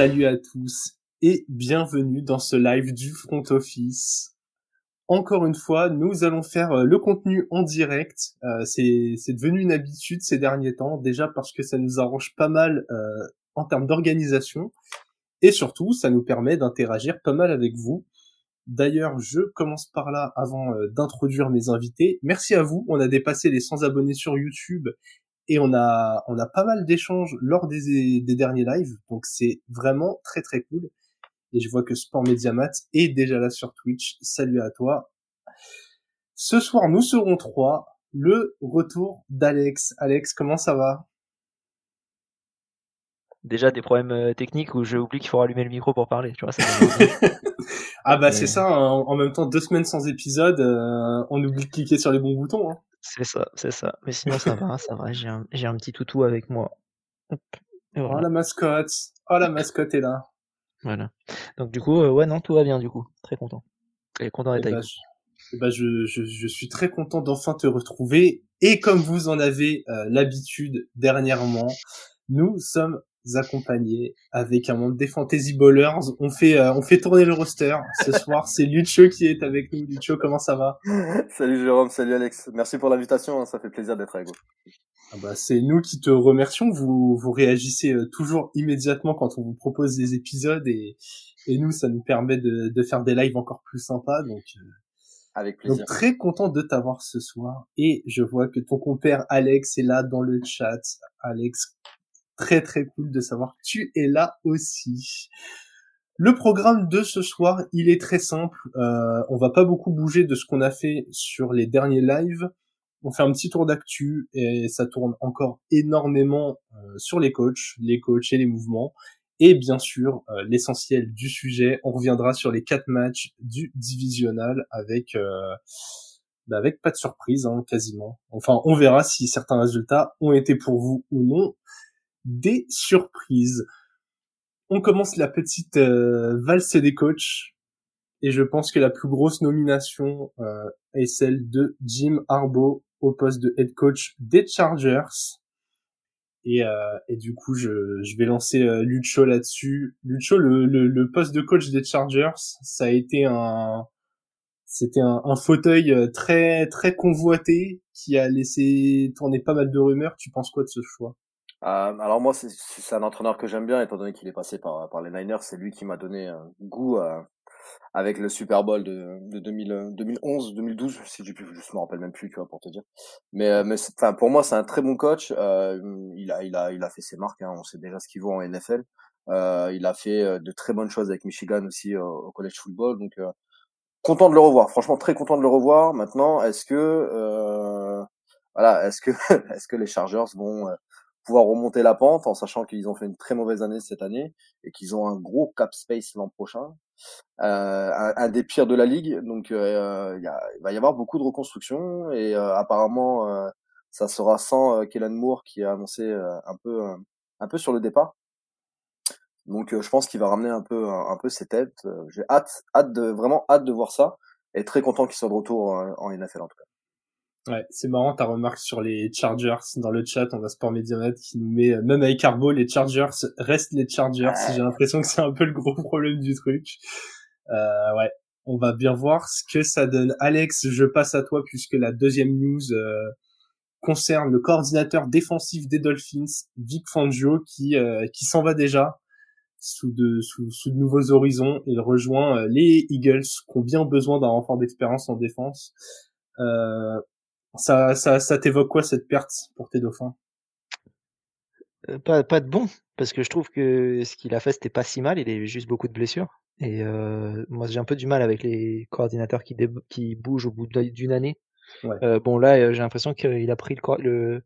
Salut à tous et bienvenue dans ce live du front office. Encore une fois, nous allons faire euh, le contenu en direct. Euh, c'est, devenu une habitude ces derniers temps, déjà parce que ça nous arrange pas mal euh, en termes d'organisation, et surtout, ça nous permet d'interagir pas mal avec vous. D'ailleurs, je commence par là avant d'introduire mes invités. Merci à vous, on a dépassé les 100 abonnés sur YouTube et on a on a pas mal d'échanges lors des, des derniers lives, donc c'est vraiment très très cool. Et je vois que Sport Mediamat est déjà là sur Twitch. Salut à toi. Ce soir, nous serons trois. Le retour d'Alex. Alex, comment ça va? Déjà des problèmes euh, techniques où j'ai oublié qu'il faut allumer le micro pour parler. Tu vois, ça ah bah c'est ça. Hein. En même temps, deux semaines sans épisode, euh, on oublie de cliquer sur les bons boutons. Hein. C'est ça, c'est ça. Mais sinon, ça va, ça va. J'ai un, j'ai un petit toutou avec moi. Oh, la mascotte. Oh, la mascotte est là. Voilà. Donc, du coup, euh, ouais, non, tout va bien, du coup. Très content. Très content d'être eh avec bah, je, eh bah, je, je, je, suis très content d'enfin te retrouver. Et comme vous en avez euh, l'habitude dernièrement, nous sommes accompagnés avec un membre des Fantasy Ballers. On fait, euh, on fait tourner le roster. Ce soir, c'est Lucho qui est avec nous. Lucho, comment ça va? Salut Jérôme, salut Alex. Merci pour l'invitation. Hein. Ça fait plaisir d'être avec vous. Ah bah, c'est nous qui te remercions. Vous, vous réagissez euh, toujours immédiatement quand on vous propose des épisodes et, et nous, ça nous permet de, de faire des lives encore plus sympas. Donc, euh, avec plaisir. Donc très content de t'avoir ce soir et je vois que ton compère Alex est là dans le chat. Alex, très très cool de savoir que tu es là aussi. Le programme de ce soir, il est très simple. Euh, on va pas beaucoup bouger de ce qu'on a fait sur les derniers lives. On fait un petit tour d'actu et ça tourne encore énormément euh, sur les coachs, les coachs et les mouvements. Et bien sûr, euh, l'essentiel du sujet, on reviendra sur les quatre matchs du divisional avec euh, bah avec pas de surprise hein, quasiment. Enfin, on verra si certains résultats ont été pour vous ou non des surprises. On commence la petite euh, valse des coachs et je pense que la plus grosse nomination euh, est celle de Jim Harbaugh au poste de head coach des Chargers. Et, euh, du coup, je, vais lancer Lucho là-dessus. Lucho, le, poste de coach des Chargers, ça a été un, c'était un, un, fauteuil très très convoité qui a laissé tourner pas mal de rumeurs. Tu penses quoi de ce choix? Euh, alors moi, c'est un entraîneur que j'aime bien, étant donné qu'il est passé par, par les Niners. C'est lui qui m'a donné un goût euh, avec le Super Bowl de, de 2000, 2011, 2012, si je, je me rappelle même plus, tu vois, pour te dire. Mais, euh, mais enfin, pour moi, c'est un très bon coach. Euh, il a, il a, il a fait ses marques. Hein, on sait déjà ce qu'il vaut en NFL. Euh, il a fait de très bonnes choses avec Michigan aussi au college football. Donc, content de le revoir. Franchement, très content de le revoir. Maintenant, est-ce que, voilà, est-ce que, est-ce que les Chargers vont pouvoir remonter la pente en sachant qu'ils ont fait une très mauvaise année cette année et qu'ils ont un gros cap space l'an prochain, euh, un, des pires de la ligue. Donc euh, il va y avoir beaucoup de reconstruction et euh, apparemment euh, ça sera sans Kellen Moore qui a annoncé un peu un peu sur le départ. Donc je pense qu'il va ramener un peu un, peu ses têtes. J'ai hâte hâte de vraiment hâte de voir ça et très content qu'il soit de retour en NFL en tout cas. Ouais, c'est marrant ta remarque sur les Chargers dans le chat. On a Sport Mediamat qui nous met, euh, même avec Carbo, les Chargers restent les Chargers. J'ai l'impression que c'est un peu le gros problème du truc. Euh, ouais, on va bien voir ce que ça donne. Alex, je passe à toi puisque la deuxième news euh, concerne le coordinateur défensif des Dolphins, Vic Fangio, qui euh, qui s'en va déjà sous de sous, sous de nouveaux horizons. Il rejoint les Eagles qui ont bien besoin d'un renfort d'expérience en défense. Euh, ça, ça, ça t'évoque quoi cette perte pour tes dauphins? Euh, pas, pas de bon, parce que je trouve que ce qu'il a fait c'était pas si mal, il a juste beaucoup de blessures. Et euh, moi j'ai un peu du mal avec les coordinateurs qui, qui bougent au bout d'une année. Ouais. Euh, bon là j'ai l'impression qu'il a pris le, le,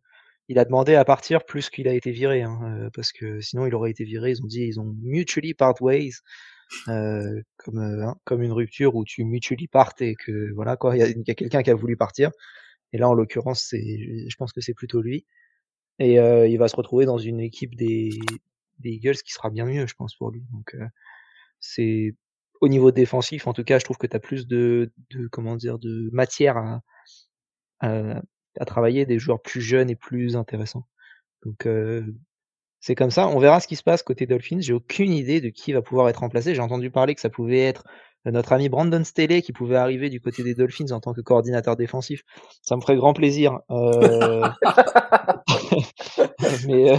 il a demandé à partir plus qu'il a été viré, hein, parce que sinon il aurait été viré. Ils ont dit ils ont mutually part ways, euh, comme hein, comme une rupture où tu mutually partes et que voilà quoi, il y a, a quelqu'un qui a voulu partir. Et là, en l'occurrence, je pense que c'est plutôt lui. Et euh, il va se retrouver dans une équipe des, Eagles qui sera bien mieux, je pense, pour lui. Donc, euh, c'est au niveau défensif, en tout cas, je trouve que tu as plus de, comment dire, de matière à, travailler, des joueurs plus jeunes et plus intéressants. Donc, euh, c'est comme ça. On verra ce qui se passe côté Dolphins. J'ai aucune idée de qui va pouvoir être remplacé. J'ai entendu parler que ça pouvait être notre ami Brandon Staley qui pouvait arriver du côté des Dolphins en tant que coordinateur défensif. Ça me ferait grand plaisir. Euh... mais euh,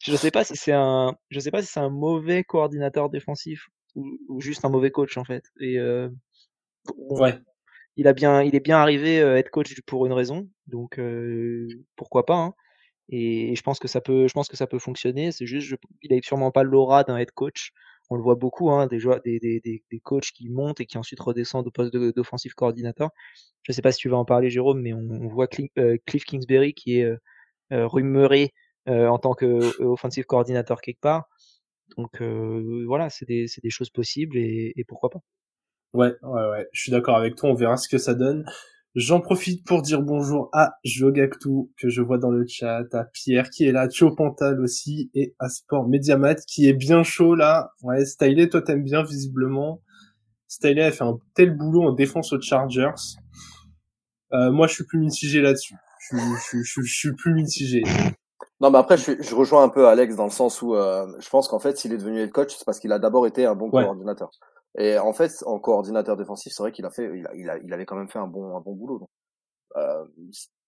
je sais pas si c'est un, je sais pas si c'est un mauvais coordinateur défensif ou, ou, juste un mauvais coach en fait. Et euh, bon, ouais. Il a bien, il est bien arrivé euh, être coach pour une raison, donc euh, pourquoi pas. Hein. Et, et, je pense que ça peut, je pense que ça peut fonctionner. C'est juste, je, il a sûrement pas l'aura d'un head coach on le voit beaucoup, hein, des, joueurs, des, des, des, des, coachs qui montent et qui ensuite redescendent au poste d'offensive coordinateur. Je ne sais pas si tu vas en parler, Jérôme, mais on, on voit Cliff, euh, Cliff, Kingsbury qui est euh, euh rumoré euh, en tant qu'offensive coordinateur quelque part. Donc euh, voilà, c'est des, des, choses possibles et, et pourquoi pas. Ouais, ouais, ouais. Je suis d'accord avec toi. On verra ce que ça donne. J'en profite pour dire bonjour à Jogactu que je vois dans le chat, à Pierre qui est là, Thio Pantal aussi et à Sport Mediamat qui est bien chaud là. Ouais, Stylé, toi t'aimes bien visiblement. Stylé a fait un tel boulot en défense aux Chargers. Euh, moi je suis plus mitigé là-dessus. Je, je, je, je, suis plus mitigé. Non, mais après, je, je, rejoins un peu Alex dans le sens où euh, je pense qu'en fait, s'il est devenu head coach, c'est parce qu'il a d'abord été un bon ouais. coordinateur. Et en fait, en coordinateur défensif, c'est vrai qu'il a fait, il, a, il, a, il, avait quand même fait un bon, un bon boulot. Donc, euh,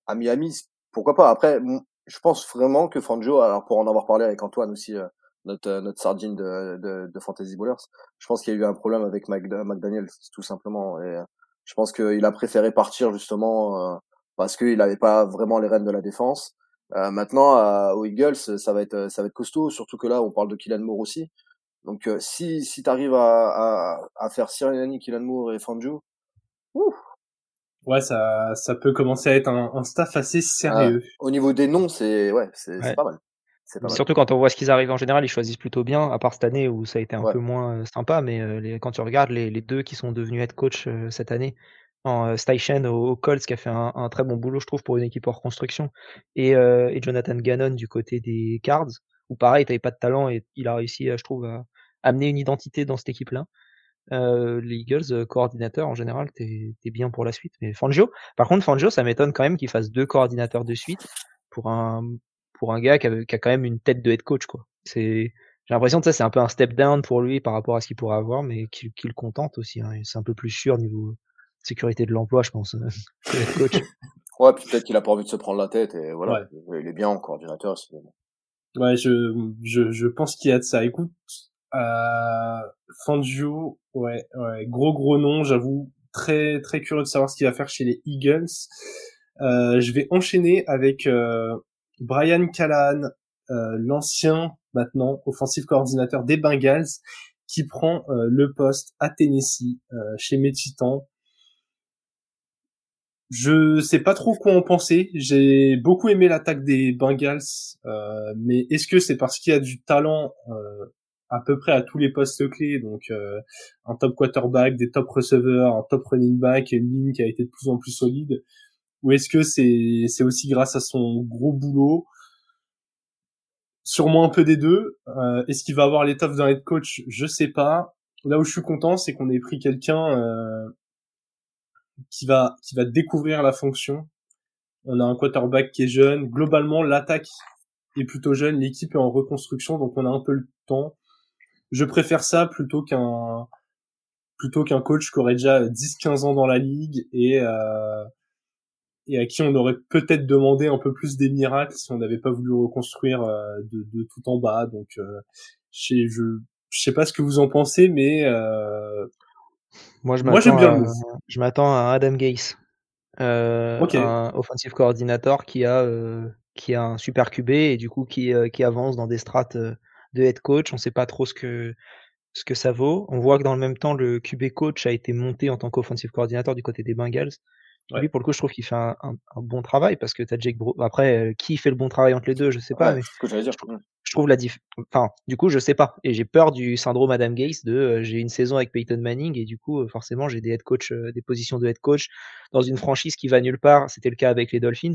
à Miami, pourquoi pas? Après, je pense vraiment que Fangio, alors pour en avoir parlé avec Antoine aussi, euh, notre notre sardine de, de, de Fantasy Bowlers, je pense qu'il y a eu un problème avec McDaniel, tout simplement. Et je pense qu'il a préféré partir justement euh, parce qu'il n'avait pas vraiment les rênes de la défense. Euh, maintenant, aux Eagles, ça va être ça va être costaud, surtout que là, on parle de Kylan Moore aussi. Donc euh, si si t'arrives à, à, à faire Sirianni, Kylan Moore et Fangio, ouf. Ouais, ça ça peut commencer à être un, un staff assez sérieux. Ah, au niveau des noms, c'est ouais, c'est ouais. pas mal. Pas Surtout quand on voit ce qu'ils arrivent en général, ils choisissent plutôt bien, à part cette année où ça a été un ouais. peu moins sympa, mais euh, les, quand tu regardes les, les, deux qui sont devenus head coach euh, cette année, en euh, Steichen au, au, Colts qui a fait un, un, très bon boulot, je trouve, pour une équipe en reconstruction, et, euh, et Jonathan Gannon du côté des Cards, où pareil, t'avais pas de talent et il a réussi, je trouve, à amener une identité dans cette équipe-là. Euh, les Eagles, euh, coordinateur en général, t'es es bien pour la suite. Mais Fangio, par contre, Fangio, ça m'étonne quand même qu'il fasse deux coordinateurs de suite pour un pour un gars qui a, qui a quand même une tête de head coach, quoi. C'est j'ai l'impression que ça c'est un peu un step down pour lui par rapport à ce qu'il pourrait avoir, mais qu'il qu le contente aussi. Hein. C'est un peu plus sûr niveau sécurité de l'emploi, je pense, que head coach. ouais, puis peut-être qu'il a pas envie de se prendre la tête et voilà, ouais. il est bien en coordinateur. Ouais, je, je, je pense qu'il y a de ça. Écoute, euh, Fangio, ouais, ouais, gros gros nom, j'avoue, très très curieux de savoir ce qu'il va faire chez les Eagles. Euh, je vais enchaîner avec euh, Brian Callahan, euh, l'ancien maintenant offensive coordinateur des Bengals, qui prend euh, le poste à Tennessee euh, chez mes Titans. Je sais pas trop quoi en penser. J'ai beaucoup aimé l'attaque des Bengals, mais est-ce que c'est parce qu'il y a du talent à peu près à tous les postes clés, donc euh, un top quarterback, des top receveurs, un top running back une ligne qui a été de plus en plus solide Ou est-ce que c'est aussi grâce à son gros boulot? Sûrement un peu des deux. Euh, est-ce qu'il va avoir l'étoffe d'un head coach? Je sais pas. Là où je suis content, c'est qu'on ait pris quelqu'un euh, qui va qui va découvrir la fonction. On a un quarterback qui est jeune. Globalement, l'attaque est plutôt jeune. L'équipe est en reconstruction, donc on a un peu le temps je préfère ça plutôt qu'un plutôt qu'un coach qui aurait déjà 10-15 ans dans la ligue et euh, et à qui on aurait peut-être demandé un peu plus des miracles si on n'avait pas voulu reconstruire euh, de, de, tout en bas. Donc, euh, je, je, je sais pas ce que vous en pensez, mais euh, moi, je moi m'attends à Adam Gase, euh, okay. un offensive coordinator qui a euh, qui a un super QB et du coup qui qui avance dans des strates de head coach. On ne sait pas trop ce que ce que ça vaut. On voit que dans le même temps, le QB coach a été monté en tant qu'offensive coordinateur du côté des Bengals. Ouais. Lui, pour le coup, je trouve qu'il fait un, un, un, bon travail parce que tu as Jake Bro Après, euh, qui fait le bon travail entre les deux, je sais pas. Ouais, mais ce que j'allais dire. Je, trouve, je trouve la diff. Enfin, du coup, je sais pas. Et j'ai peur du syndrome Adam Gase de euh, j'ai une saison avec Peyton Manning et du coup, euh, forcément, j'ai des head coach, des positions de head coach dans une franchise qui va nulle part. C'était le cas avec les Dolphins,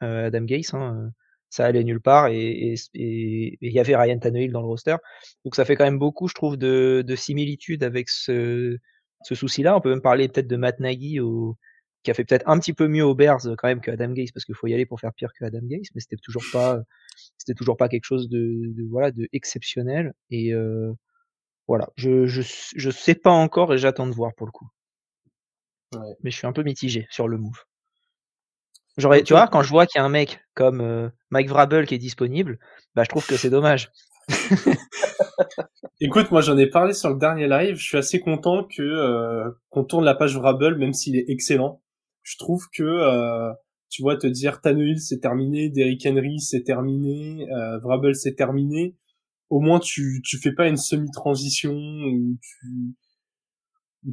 Adam Gase. Hein, ça allait nulle part et il y avait Ryan Tannehill dans le roster. Donc ça fait quand même beaucoup, je trouve, de, de similitudes avec ce, ce souci-là. On peut même parler peut-être de Matt Nagy au, qui a fait peut-être un petit peu mieux aux Bears quand même que Adam Gase parce qu'il faut y aller pour faire pire que Adam Gase, mais c'était toujours pas c'était toujours pas quelque chose de, de voilà de exceptionnel et euh, voilà je, je je sais pas encore et j'attends de voir pour le coup Ouais. mais je suis un peu mitigé sur le move j'aurais tu vois quand je vois qu'il y a un mec comme euh, Mike Vrabel qui est disponible bah je trouve que c'est dommage Écoute, moi j'en ai parlé sur le dernier live. Je suis assez content que euh, qu'on tourne la page Vrabel, même s'il est excellent. Je trouve que euh, tu vois te dire Tannehill c'est terminé, Derrick Henry c'est terminé, euh, Vrabel c'est terminé. Au moins tu tu fais pas une semi-transition où tu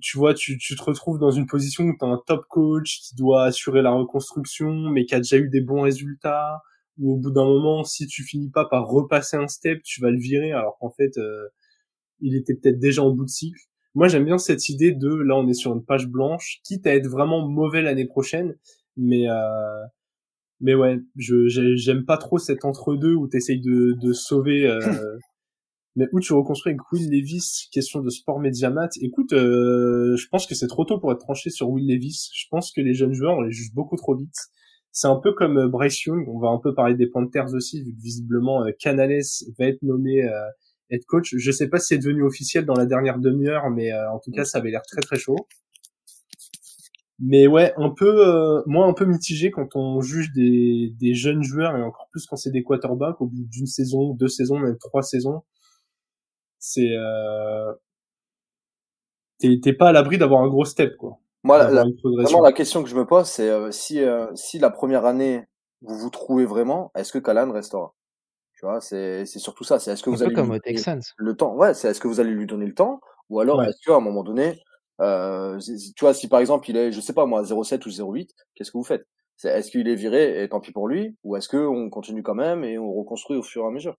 tu vois tu tu te retrouves dans une position où tu un top coach qui doit assurer la reconstruction, mais qui a déjà eu des bons résultats ou au bout d'un moment, si tu finis pas par repasser un step, tu vas le virer, alors qu'en fait, euh, il était peut-être déjà en bout de cycle. Moi, j'aime bien cette idée de, là, on est sur une page blanche, quitte à être vraiment mauvais l'année prochaine, mais euh, mais ouais, je j'aime pas trop cet entre-deux où t'essayes de, de sauver. Euh, mais où tu reconstruis avec Will Levis, question de sport médiamat. Écoute, euh, je pense que c'est trop tôt pour être tranché sur Will Levis. Je pense que les jeunes joueurs, on les juge beaucoup trop vite. C'est un peu comme euh, Bryce Young, on va un peu parler des Panthers aussi, vu que visiblement euh, Canales va être nommé euh, head coach. Je sais pas si c'est devenu officiel dans la dernière demi-heure, mais en tout cas, ça avait l'air très très chaud. Mais ouais, un peu, moi un peu mitigé quand on juge des, des jeunes joueurs et encore plus quand c'est des quarterbacks au bout d'une saison, deux saisons, même trois saisons. C'est euh... t'es pas à l'abri d'avoir un gros step quoi. Moi, la, vraiment, la question que je me pose, c'est euh, si, euh, si la première année, vous vous trouvez vraiment, est-ce que Calan restera? Tu vois, c'est surtout ça. C'est est-ce que vous allez comme lui le temps Ouais, c'est est-ce que vous allez lui donner le temps ou alors est-ce qu'à un moment donné, euh, tu vois, si par exemple il est, je sais pas moi, 0,7 ou 0,8, qu'est-ce que vous faites? Est-ce qu'il est viré et tant pis pour lui, ou est-ce que on continue quand même et on reconstruit au fur et à mesure?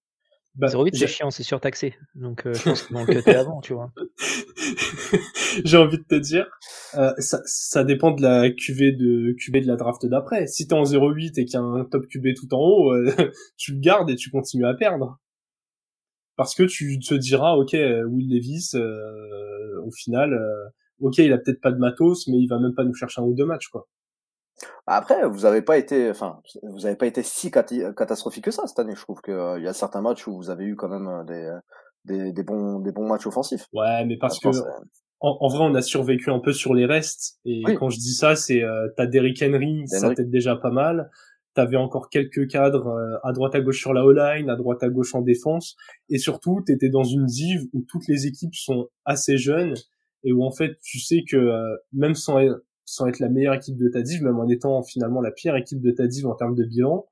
Bah, 08 c'est chiant, c'est surtaxé. Donc euh, je pense qu'ils vont le cutter avant, tu vois. J'ai envie de te dire, euh, ça, ça dépend de la QV de QV de la draft d'après. Si t'es en 08 et qu'il y a un top QV tout en haut, euh, tu le gardes et tu continues à perdre. Parce que tu te diras, ok, Will Davis, euh, au final, euh, ok, il a peut-être pas de matos, mais il va même pas nous chercher un ou deux matchs, quoi. Après, vous avez pas été, enfin, vous avez pas été si catastrophique que ça cette année. Je trouve qu'il euh, y a certains matchs où vous avez eu quand même euh, des, des, des bons, des bons matchs offensifs. Ouais, mais parce que en, vrai, on a survécu un peu sur les restes. Et quand je dis ça, c'est euh, t'as Derrick Henry, ça peut-être déjà pas mal. T'avais encore quelques cadres euh, à droite à gauche sur la O-line, à droite à gauche en défense, et surtout t'étais dans une div où toutes les équipes sont assez jeunes et où en fait tu sais que même sans sans être la meilleure équipe de ta div, même en étant finalement la pire équipe de ta div en termes de bilan,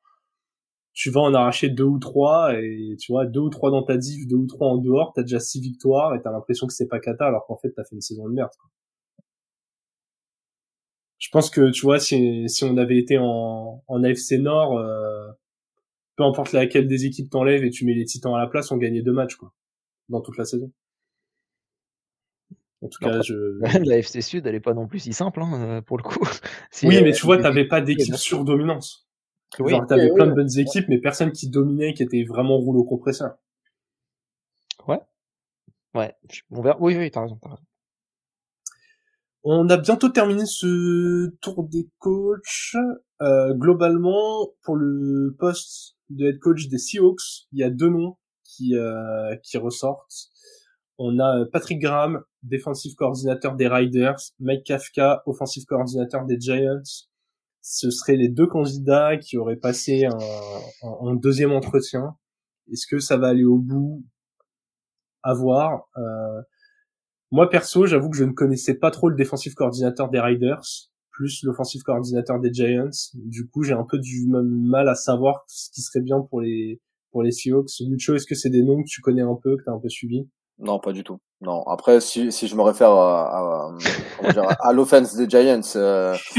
tu vas en arracher deux ou trois et tu vois deux ou trois dans ta div, deux ou trois en dehors, t'as déjà six victoires et t'as l'impression que c'est pas cata alors qu'en fait t'as fait une saison de merde. Quoi. Je pense que tu vois si si on avait été en en AFC Nord, euh, peu importe laquelle des équipes t'enlèves et tu mets les Titans à la place, on gagnait deux matchs quoi dans toute la saison. En tout cas, je... la FC Sud, elle est pas non plus si simple, hein, euh, pour le coup. oui, mais tu vois, t'avais pas d'équipe surdominance. Oui, Genre, t'avais plein de bonnes équipes, mais personne qui dominait, qui était vraiment rouleau compresseur. Ouais. Ouais. On verra. Oui, oui, t'as raison, raison. On a bientôt terminé ce tour des coachs. Euh, globalement, pour le poste de head coach des Seahawks, il y a deux noms qui, euh, qui ressortent. On a euh, Patrick Graham, défensif coordinateur des Riders, Mike Kafka, offensif coordinateur des Giants. Ce seraient les deux candidats qui auraient passé un, deuxième entretien. Est-ce que ça va aller au bout? À voir. Euh, moi perso, j'avoue que je ne connaissais pas trop le défensif coordinateur des Riders, plus l'offensif coordinateur des Giants. Du coup, j'ai un peu du mal à savoir ce qui serait bien pour les pour les Seahawks. Lucho, est-ce que c'est des noms que tu connais un peu, que tu as un peu suivi? Non, pas du tout. Non. Après, si, si je me réfère à, à, à l'offense des Giants, euh,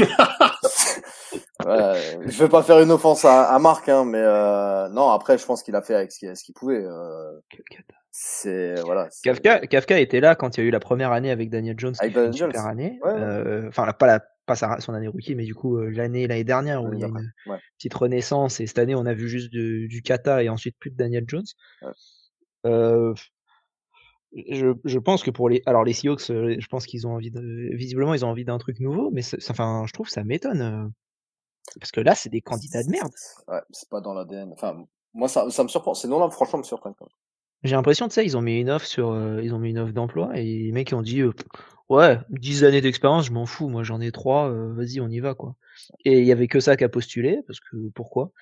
ouais, je vais pas faire une offense à, à Marc, hein, mais euh, non. Après, je pense qu'il a fait avec ce qu'il pouvait. Euh, c'est voilà. Kafka, Kafka était là quand il y a eu la première année avec Daniel Jones. Avec Daniel Jones. année. Euh, enfin, pas la pas sa, son année rookie, mais du coup l'année l'année dernière où il y a une petite renaissance et cette année on a vu juste du Kata et ensuite plus de Daniel Jones. Euh, je, je, pense que pour les alors les Seahawks, euh, je pense qu'ils ont envie de visiblement ils ont envie d'un truc nouveau, mais enfin je trouve ça m'étonne euh, parce que là c'est des candidats de merde. Ouais, c'est pas dans l'ADN. Enfin moi, ça, ça me surprend. Ces noms-là, franchement, me surprennent. Quand même. J'ai l'impression, tu sais, ils ont mis une offre sur, euh, ils ont mis une offre d'emploi et les mecs ils ont dit, euh, ouais, 10 années d'expérience, je m'en fous, moi j'en ai trois, euh, vas-y, on y va quoi. Et il y avait que ça qu'à postuler parce que pourquoi?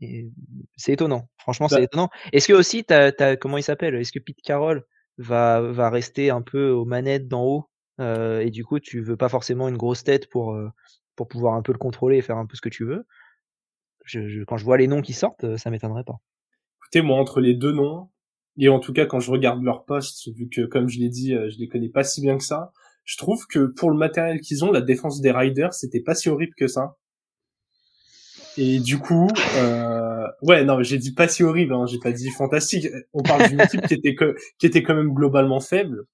Et c'est étonnant. Franchement, c'est Bah étonnant. Est-ce que aussi, t'as, t'as, comment il s'appelle? Est-ce que Pete Carroll va va rester un peu aux manettes d'en haut euh, et du coup, tu veux pas forcément une grosse tête pour euh, pour pouvoir un peu le contrôler et faire un peu ce que tu veux. Je, je- quand je vois les noms qui sortent, euh, ça m'étonnerait pas. écoutez, moi, entre les deux noms, et en tout cas, quand je regarde leurs postes, vu que, comme je l'ai dit, euh, je les connais pas si bien que ça, je trouve que pour le matériel qu'ils ont, la défense des Riders, c'était pas si horrible que ça. Et du coup, euh, ouais, non, j'ai dit pas si horrible, hein, j'ai pas dit fantastique. On parle d'une équipe qui était que, qui était quand même globalement faible.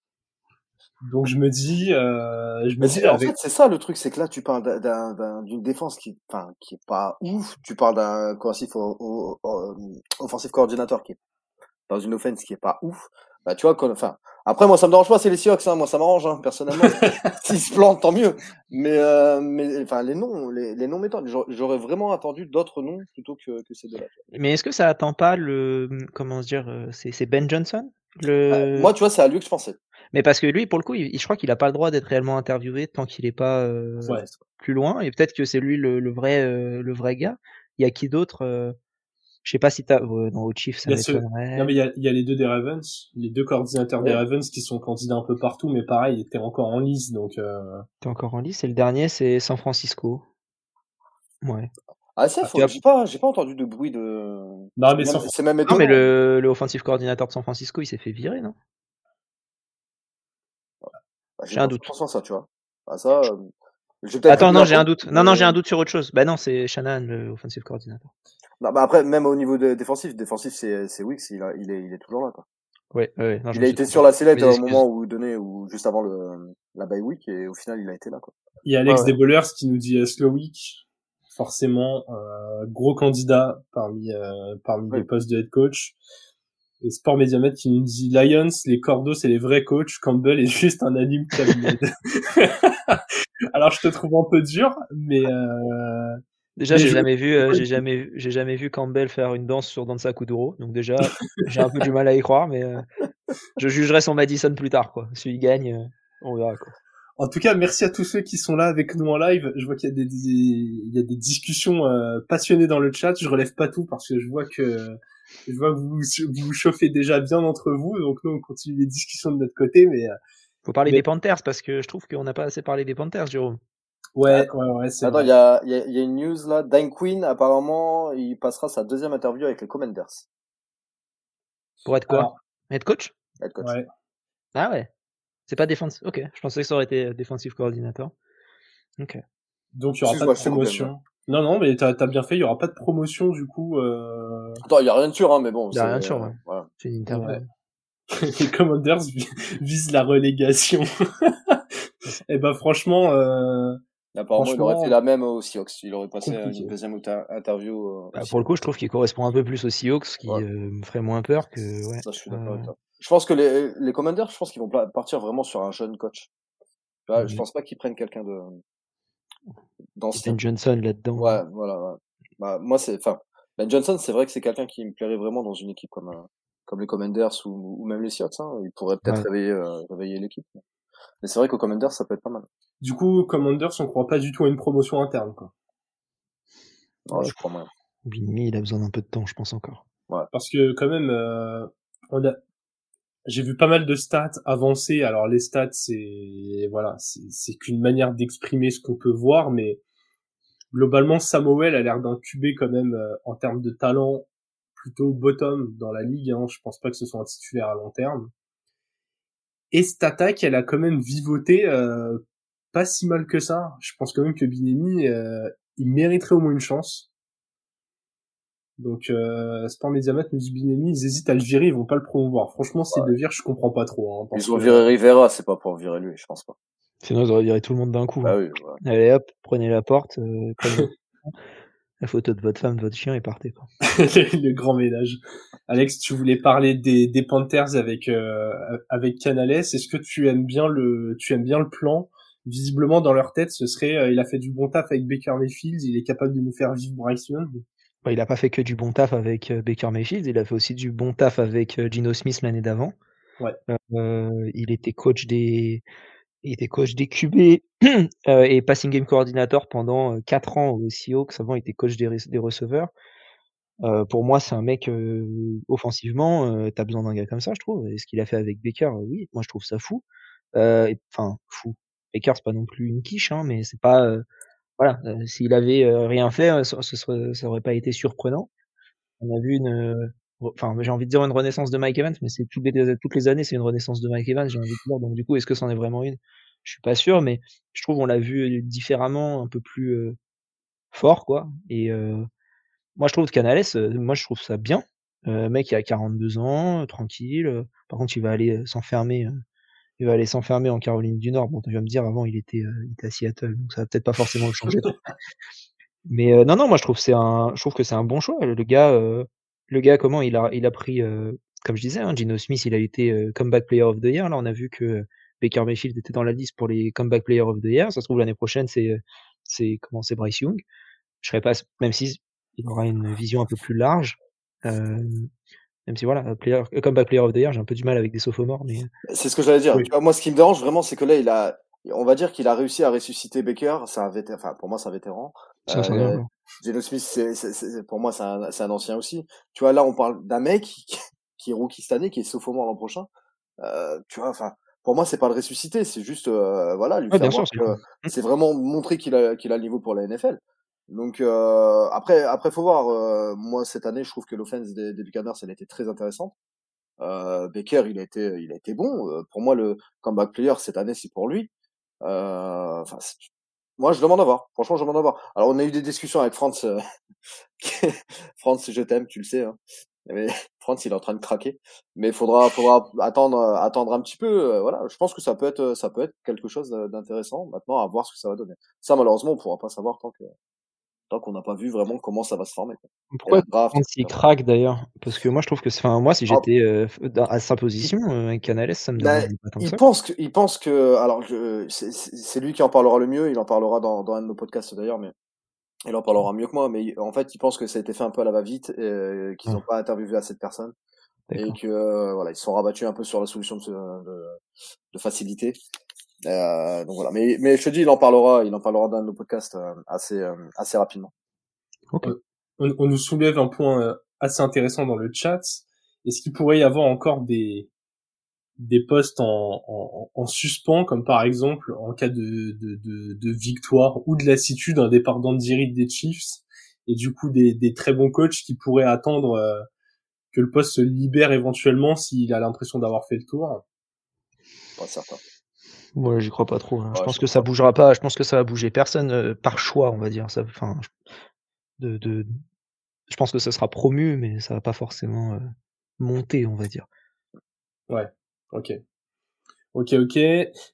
Donc je me dis, euh, je me dis en avec, fait, c'est ça le truc, c'est que là, tu parles d'un- d'un- d'un- d'une défense qui, enfin, qui est pas ouf. Tu parles d'un au- au- offensif coordinateur qui est dans une offense qui est pas ouf. Bah, tu vois, enfin, après, moi, ça me dérange pas, c'est les Seahawks, hein, moi, ça m'arrange, hein, personnellement. S'ils se plantent, tant mieux. Mais, euh, mais, enfin, les noms, les, les noms m'étonnent. J'aurais- vraiment attendu d'autres noms plutôt que, que ces deux-là. Mais est-ce que ça attend pas le, comment se dire, euh, c'est Ben Johnson le... moi, tu vois, c'est à lui que je pensais. Mais parce que lui, pour le coup, il- je crois qu'il a pas le droit d'être réellement interviewé tant qu'il est pas euh, ouais. plus loin. Et peut-être que c'est lui le, le vrai, euh, le vrai gars. Il y a qui d'autre Je sais pas si t'as dans Chief, ça Il y a ce- m'étonnerait. Non mais il y a, il y a les deux des Ravens, les deux coordinateurs des. Ravens qui sont candidats un peu partout, mais pareil, ils étaient encore en lice, donc euh, T'es encore en lice. Et le dernier, c'est San Francisco. Ouais. Ah, ça, Ah, faut- j'ai pas, j'ai pas entendu de bruit de. non mais sans, C'est même Non, mais le, le offensive coordinateur de San Francisco, il s'est fait virer, non? Bah, j'ai un doute. ça, tu vois. Ah, ça, euh, Attends, non, j'ai un faute, doute. Non, non, j'ai un doute sur autre chose. Bah non, c'est Shannon, le offensive coordinator. Non, bah après, même au niveau de, défensif, défensif, c'est, c'est Wicks, il, a- il est, il est toujours là, quoi. Ouais. Non, il a été sur la sellette au moment où donné, ou juste avant le, la bye week, et au final, il a été là, quoi. il y a Alex ouais. Desbowlers qui nous dit euh, Slowick, forcément euh, gros candidat parmi euh, parmi les postes de head coach? Et Sport Mediamet qui nous dit Lions, les cordos c'est les vrais coachs, Campbell est juste un anime cabinet. Alors je te trouve un peu dur, mais euh, Déjà, Mais j'ai je- jamais vu, euh, j'ai jamais, vu- j'ai jamais vu Campbell faire une danse sur Danza Kuduro. Donc déjà, j'ai un peu du mal à y croire, mais euh, je jugerai son Madison plus tard, quoi. S'il gagne, euh, on verra, quoi. En tout cas, merci à tous ceux qui sont là avec nous en live. Je vois qu'il y a des, des- il y a des discussions euh, passionnées dans le chat. Je relève pas tout parce que je vois que je vois que vous vous chauffez déjà bien entre vous. Donc nous, on continue les discussions de notre côté. Mais euh, Faut parler Mais- des Panthers parce que je trouve qu'on n'a pas assez parlé des Panthers, Jérôme. Ouais, ouais, ouais, c'est Attends, il y a, il y, a, il y a une news, là. Dan Quinn, apparemment, il passera sa deuxième interview avec les Commanders. Pour être quoi Alors, Head coach? Head coach. ouais. Ah ouais. C'est pas défense. Ok. Je pensais que ça aurait été defensive coordinator. Ok. Donc il y aura pas de promotion. Non, non, mais t'as as bien fait. Il y aura pas de promotion du coup. Euh... Attends, il y a rien de sûr, hein, mais bon. Il y a rien de sûr, ouais. voilà. C'est une interview. Ouais. les Commanders vi- visent la relégation. Et ben franchement, euh, Apparemment, il aurait fait la même aux Seahawks. Il aurait passé compliqué. une deuxième interview. euh, Bah, pour le coup, je trouve qu'il correspond un peu plus aux Seahawks, qui Ouais. euh, me ferait moins peur que. Ouais. Ça, je suis Euh. Je pense que les, les Commanders, je pense qu'ils vont partir vraiment sur un jeune coach. Tu vois, Je pense pas qu'ils prennent quelqu'un de d'ancien. Ben Johnson là-dedans. Ouais, voilà. ouais. Bah, moi, c'est, enfin, Ben Johnson, c'est vrai que c'est quelqu'un qui me plairait vraiment dans une équipe comme euh, comme les Commanders ou, ou même les Seahawks. Hein. Il pourrait peut-être réveiller réveiller l'équipe. Mais c'est vrai qu'aux Commanders, ça peut être pas mal. du coup, Commanders, on croit pas du tout à une promotion interne. Quoi. Non, je crois moins. Il a besoin d'un peu de temps, je pense encore. Parce que quand même, euh, on a, j'ai vu pas mal de stats avancées. Alors les stats, c'est voilà, c'est c'est qu'une manière d'exprimer ce qu'on peut voir, mais globalement, Samuel a l'air d'un QB quand même euh, en termes de talent plutôt bottom dans la ligue. Hein. Je pense pas que ce soit un titulaire à long terme. Et cette attaque, elle a quand même vivoté euh, pas si mal que ça. Je pense quand même que Binemi, euh, il mériterait au moins une chance. Donc, euh, Sport Mediamat nous dit Binemi, ils hésitent à le virer, ils vont pas le promouvoir. Franchement, s'ils le virent, je comprends pas trop. Hein, parce Ils ont que- viré Rivera, c'est pas pour virer lui, je pense pas. Sinon, ils auraient viré tout le monde d'un coup. Hein. oui, voilà. Allez hop, prenez la porte, euh, prenez la photo de votre femme, de votre chien et partez. Quoi. le grand ménage. Alex, tu voulais parler des, des Panthers avec euh, avec Canales. Est-ce que tu aimes bien le tu aimes bien le plan? Visiblement dans leur tête, ce serait euh, il a fait du bon taf avec Baker Mayfield, il est capable de nous faire vivre Bryce Young. bah, il a pas fait que du bon taf avec Baker Mayfield, il a fait aussi du bon taf avec Gino Smith l'année d'avant. Ouais. il était coach des il était coach des QB et passing game coordinator pendant 4 ans au Seahawks. Avant, il était coach des, des receveurs. Euh, pour moi, c'est un mec offensivement, euh, t'as besoin d'un gars comme ça, je trouve. Et ce qu'il a fait avec Baker, oui, moi je trouve ça fou. Enfin, fou. Baker, c'est pas non plus une quiche, hein, mais c'est pas. voilà, s'il avait rien fait, ça, aurait pas été surprenant. On a vu une, enfin, j'ai envie de dire une renaissance de Mike Evans, mais c'est toutes les, toutes les années, c'est une renaissance de Mike Evans, j'ai envie de dire. Donc du coup, est-ce que c'en est vraiment une? Je suis pas sûr, mais je trouve on l'a vu différemment, un peu plus fort, quoi. Et moi, je trouve Canales, moi, je trouve ça bien. Euh, mec, il a 42 ans, tranquille. Par contre, il va aller s'enfermer. il va aller s'enfermer en Caroline du Nord. Bon, tu vas me dire, avant, il était, il était à Seattle, donc ça va peut-être pas forcément le changer. Mais non, non, moi, je trouve c'est un, je trouve que c'est un bon choix. Le gars, le gars, comment il a, il a pris, comme je disais, hein, Gino Smith, il a été comeback player of the year. Là, on a vu que Baker Mayfield était dans la liste pour les comeback player of the year. Ça se trouve l'année prochaine, c'est, c'est comment c'est Bryce Young. Je serais pas, même si il aura une vision un peu plus large. Euh, même si voilà, player, comeback player of the year, j'ai un peu du mal avec des sophomores, mais c'est ce que j'allais dire. moi, ce qui me dérange vraiment, c'est que là, il a, on va dire qu'il a réussi à ressusciter Baker. C'est un vétéran, enfin pour moi, c'est un vétéran. Euh, Geno Smith, c'est, pour moi, c'est un, un, ancien aussi. Tu vois, là, on parle d'un mec qui, qui est rookie cette année, qui est sophomore l'an prochain. Euh, tu vois, enfin, pour moi, c'est pas le ressusciter, c'est juste, euh, voilà, lui faire voir que c'est vraiment montrer qu'il a, qu'il a le niveau pour la NFL. Donc euh, après, après faut voir. Euh, moi cette année, je trouve que l'offense des, des Buccaneers, elle été très intéressante. Euh, Baker, il a été, il a été bon. Euh, pour moi, le comeback player cette année, c'est pour lui. Euh, enfin, moi, je demande à voir. Franchement, je demande à voir. Alors, on a eu des discussions avec Franz. Euh, Franz, je t'aime, tu le sais. Hein. Mais Franz, il est en train de craquer. Mais il faudra, faudra attendre, attendre un petit peu. voilà, je pense que ça peut être, ça peut être quelque chose d'intéressant. Maintenant, à voir ce que ça va donner. Ça, malheureusement, on pourra pas savoir tant que qu'on n'a pas vu vraiment comment ça va se former. Quoi. Pourquoi il craque d'ailleurs? Parce que moi je trouve que, enfin moi si ah. j'étais euh, à sa position euh, Canales, ça me bah, pas tant il ça. Pense que, il pense que, alors c'est lui qui en parlera le mieux. Il en parlera dans, dans un de nos podcasts d'ailleurs, mais il en parlera mieux que moi. Mais en fait, il pense que ça a été fait un peu à la va-vite, euh, qu'ils n'ont pas interviewé assez de personnes et que euh, voilà ils se sont rabattus un peu sur la solution de, de, de facilité euh, donc voilà. Mais, mais je te dis, il en parlera, il en parlera dans nos podcasts euh, assez, euh, assez rapidement. Okay. On, on, nous soulève un point assez intéressant dans le chat. Est-ce qu'il pourrait y avoir encore des, des postes en, en, en, suspens, comme par exemple en cas de, de, de, de victoire ou de lassitude, un départ d'Andy des Chiefs, et du coup des, des très bons coachs qui pourraient attendre que le poste se libère éventuellement s'il a l'impression d'avoir fait le tour? Pas certain. Moi, j'y crois pas trop. Hein. je pense que ça bougera pas. Je pense que ça va bouger. Personne euh, par choix, on va dire. Ça, enfin, de, de, je pense que ça sera promu, mais ça va pas forcément euh, monter, on va dire. Ouais. Ok. Ok, ok.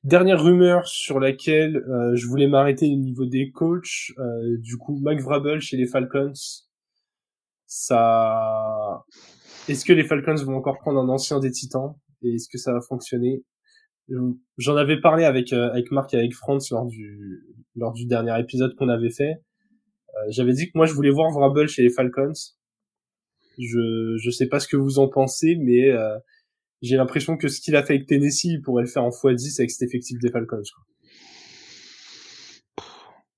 Dernière rumeur sur laquelle euh, je voulais m'arrêter au niveau des coachs. du coup, Mike Vrabel chez les Falcons. Ça. Est-ce que les Falcons vont encore prendre un ancien des Titans et est-ce que ça va fonctionner? J'en avais parlé avec euh, avec Marc et avec Franz lors du lors du dernier épisode qu'on avait fait. Euh, j'avais dit que moi je voulais voir Vrabel chez les Falcons. Je je sais pas ce que vous en pensez, mais euh, j'ai l'impression que ce qu'il a fait avec Tennessee, il pourrait le faire en x10 avec cet effectif des Falcons. Quoi.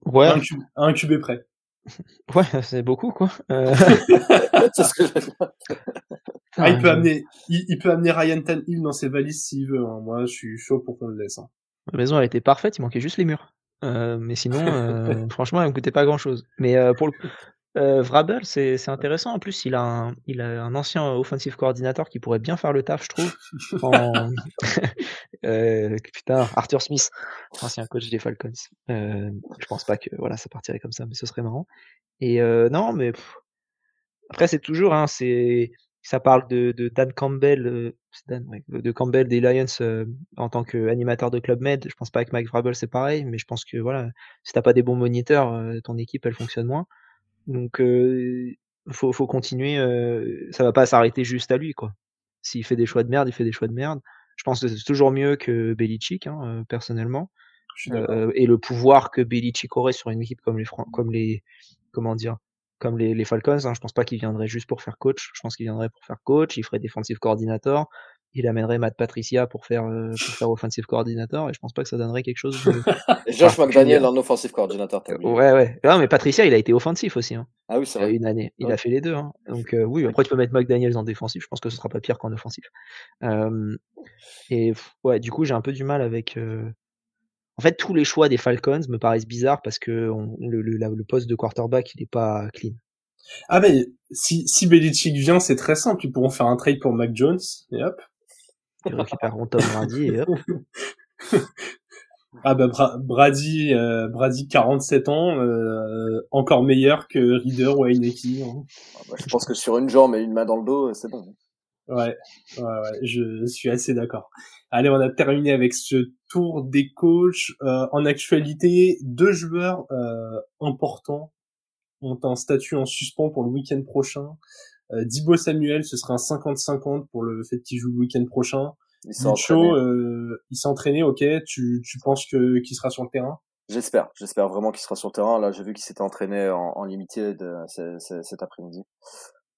Ouais. Un, un QB près. Ouais, c'est beaucoup quoi. Euh... ah, il peut amener, il, peut amener Ryan Tannehill dans ses valises s'il veut. Hein. Moi, je suis chaud pour qu'on le laisse. Hein. La maison, elle était parfaite. Il manquait juste les murs. Euh, mais sinon, euh, franchement, elle ne coûtait pas grand chose. Mais euh, pour le coup, euh, Vrabel, c'est intéressant. En plus, il a, un, il a un ancien offensive coordinateur qui pourrait bien faire le taf, je trouve. Euh, putain, Arthur Smith, ancien coach des Falcons. Euh, je pense pas que voilà, ça partirait comme ça, mais ce serait marrant. Et non, mais après, c'est toujours, hein, c'est ça parle de, de Dan Campbell, euh, Dan, ouais, de Campbell des Lions euh, en tant qu'animateur de Club Med. Je pense pas que Mike Vrabel c'est pareil, mais je pense que voilà, si t'as pas des bons moniteurs, euh, ton équipe elle fonctionne moins. Donc faut, faut continuer. ça va pas s'arrêter juste à lui quoi. S'il fait des choix de merde, il fait des choix de merde. Je pense que c'est toujours mieux que Belichick, hein, personnellement. et le pouvoir que Belichick aurait sur une équipe comme les comme les comment dire comme les, les Falcons. Hein, je pense pas qu'il viendrait juste pour faire coach. Je pense qu'il viendrait pour faire coach. Il ferait defensive coordinator. Il amènerait Matt Patricia pour faire euh, pour faire offensive coordinator. Et je pense pas que ça donnerait quelque chose. De... Josh McDaniel en offensive coordinator. Ouais ouais. Non mais Patricia il a été offensif aussi. Hein. Ah oui c'est vrai. Une année. Il a fait les deux. Hein. Donc euh, oui après tu peux mettre McDaniel en défensif. Je pense que ce sera pas pire qu'en offensif. Euh, et ouais du coup j'ai un peu du mal avec. Euh, en fait, tous les choix des Falcons me paraissent bizarres parce que on, le, le, le, poste de quarterback, il est pas clean. Ah mais si, si Belichick vient, c'est très simple. Ils pourront faire un trade pour Mac Jones et hop. Ils récupéreront Tom Brady et hop. ah bah Brady, euh, Brady 47 ans, euh, encore meilleur que Reader ou Heineken. Hein. Ah bah, je pense que sur une jambe et une main dans le dos, c'est bon. Ouais, ouais, ouais, je suis assez d'accord. Allez, on a terminé avec ce tour des coachs. Euh, en actualité, deux joueurs euh, importants ont un statut en suspens pour le week-end prochain. Euh, Dibo Samuel, ce sera un 50-50 pour le fait qu'il joue le week-end prochain. Il s'est entraîné. Euh, il s'est entraîné, ok. Tu, tu penses que qu'il sera sur le terrain? J'espère, j'espère vraiment qu'il sera sur le terrain. Là, j'ai vu qu'il s'était entraîné en, en limité de, cet après-midi.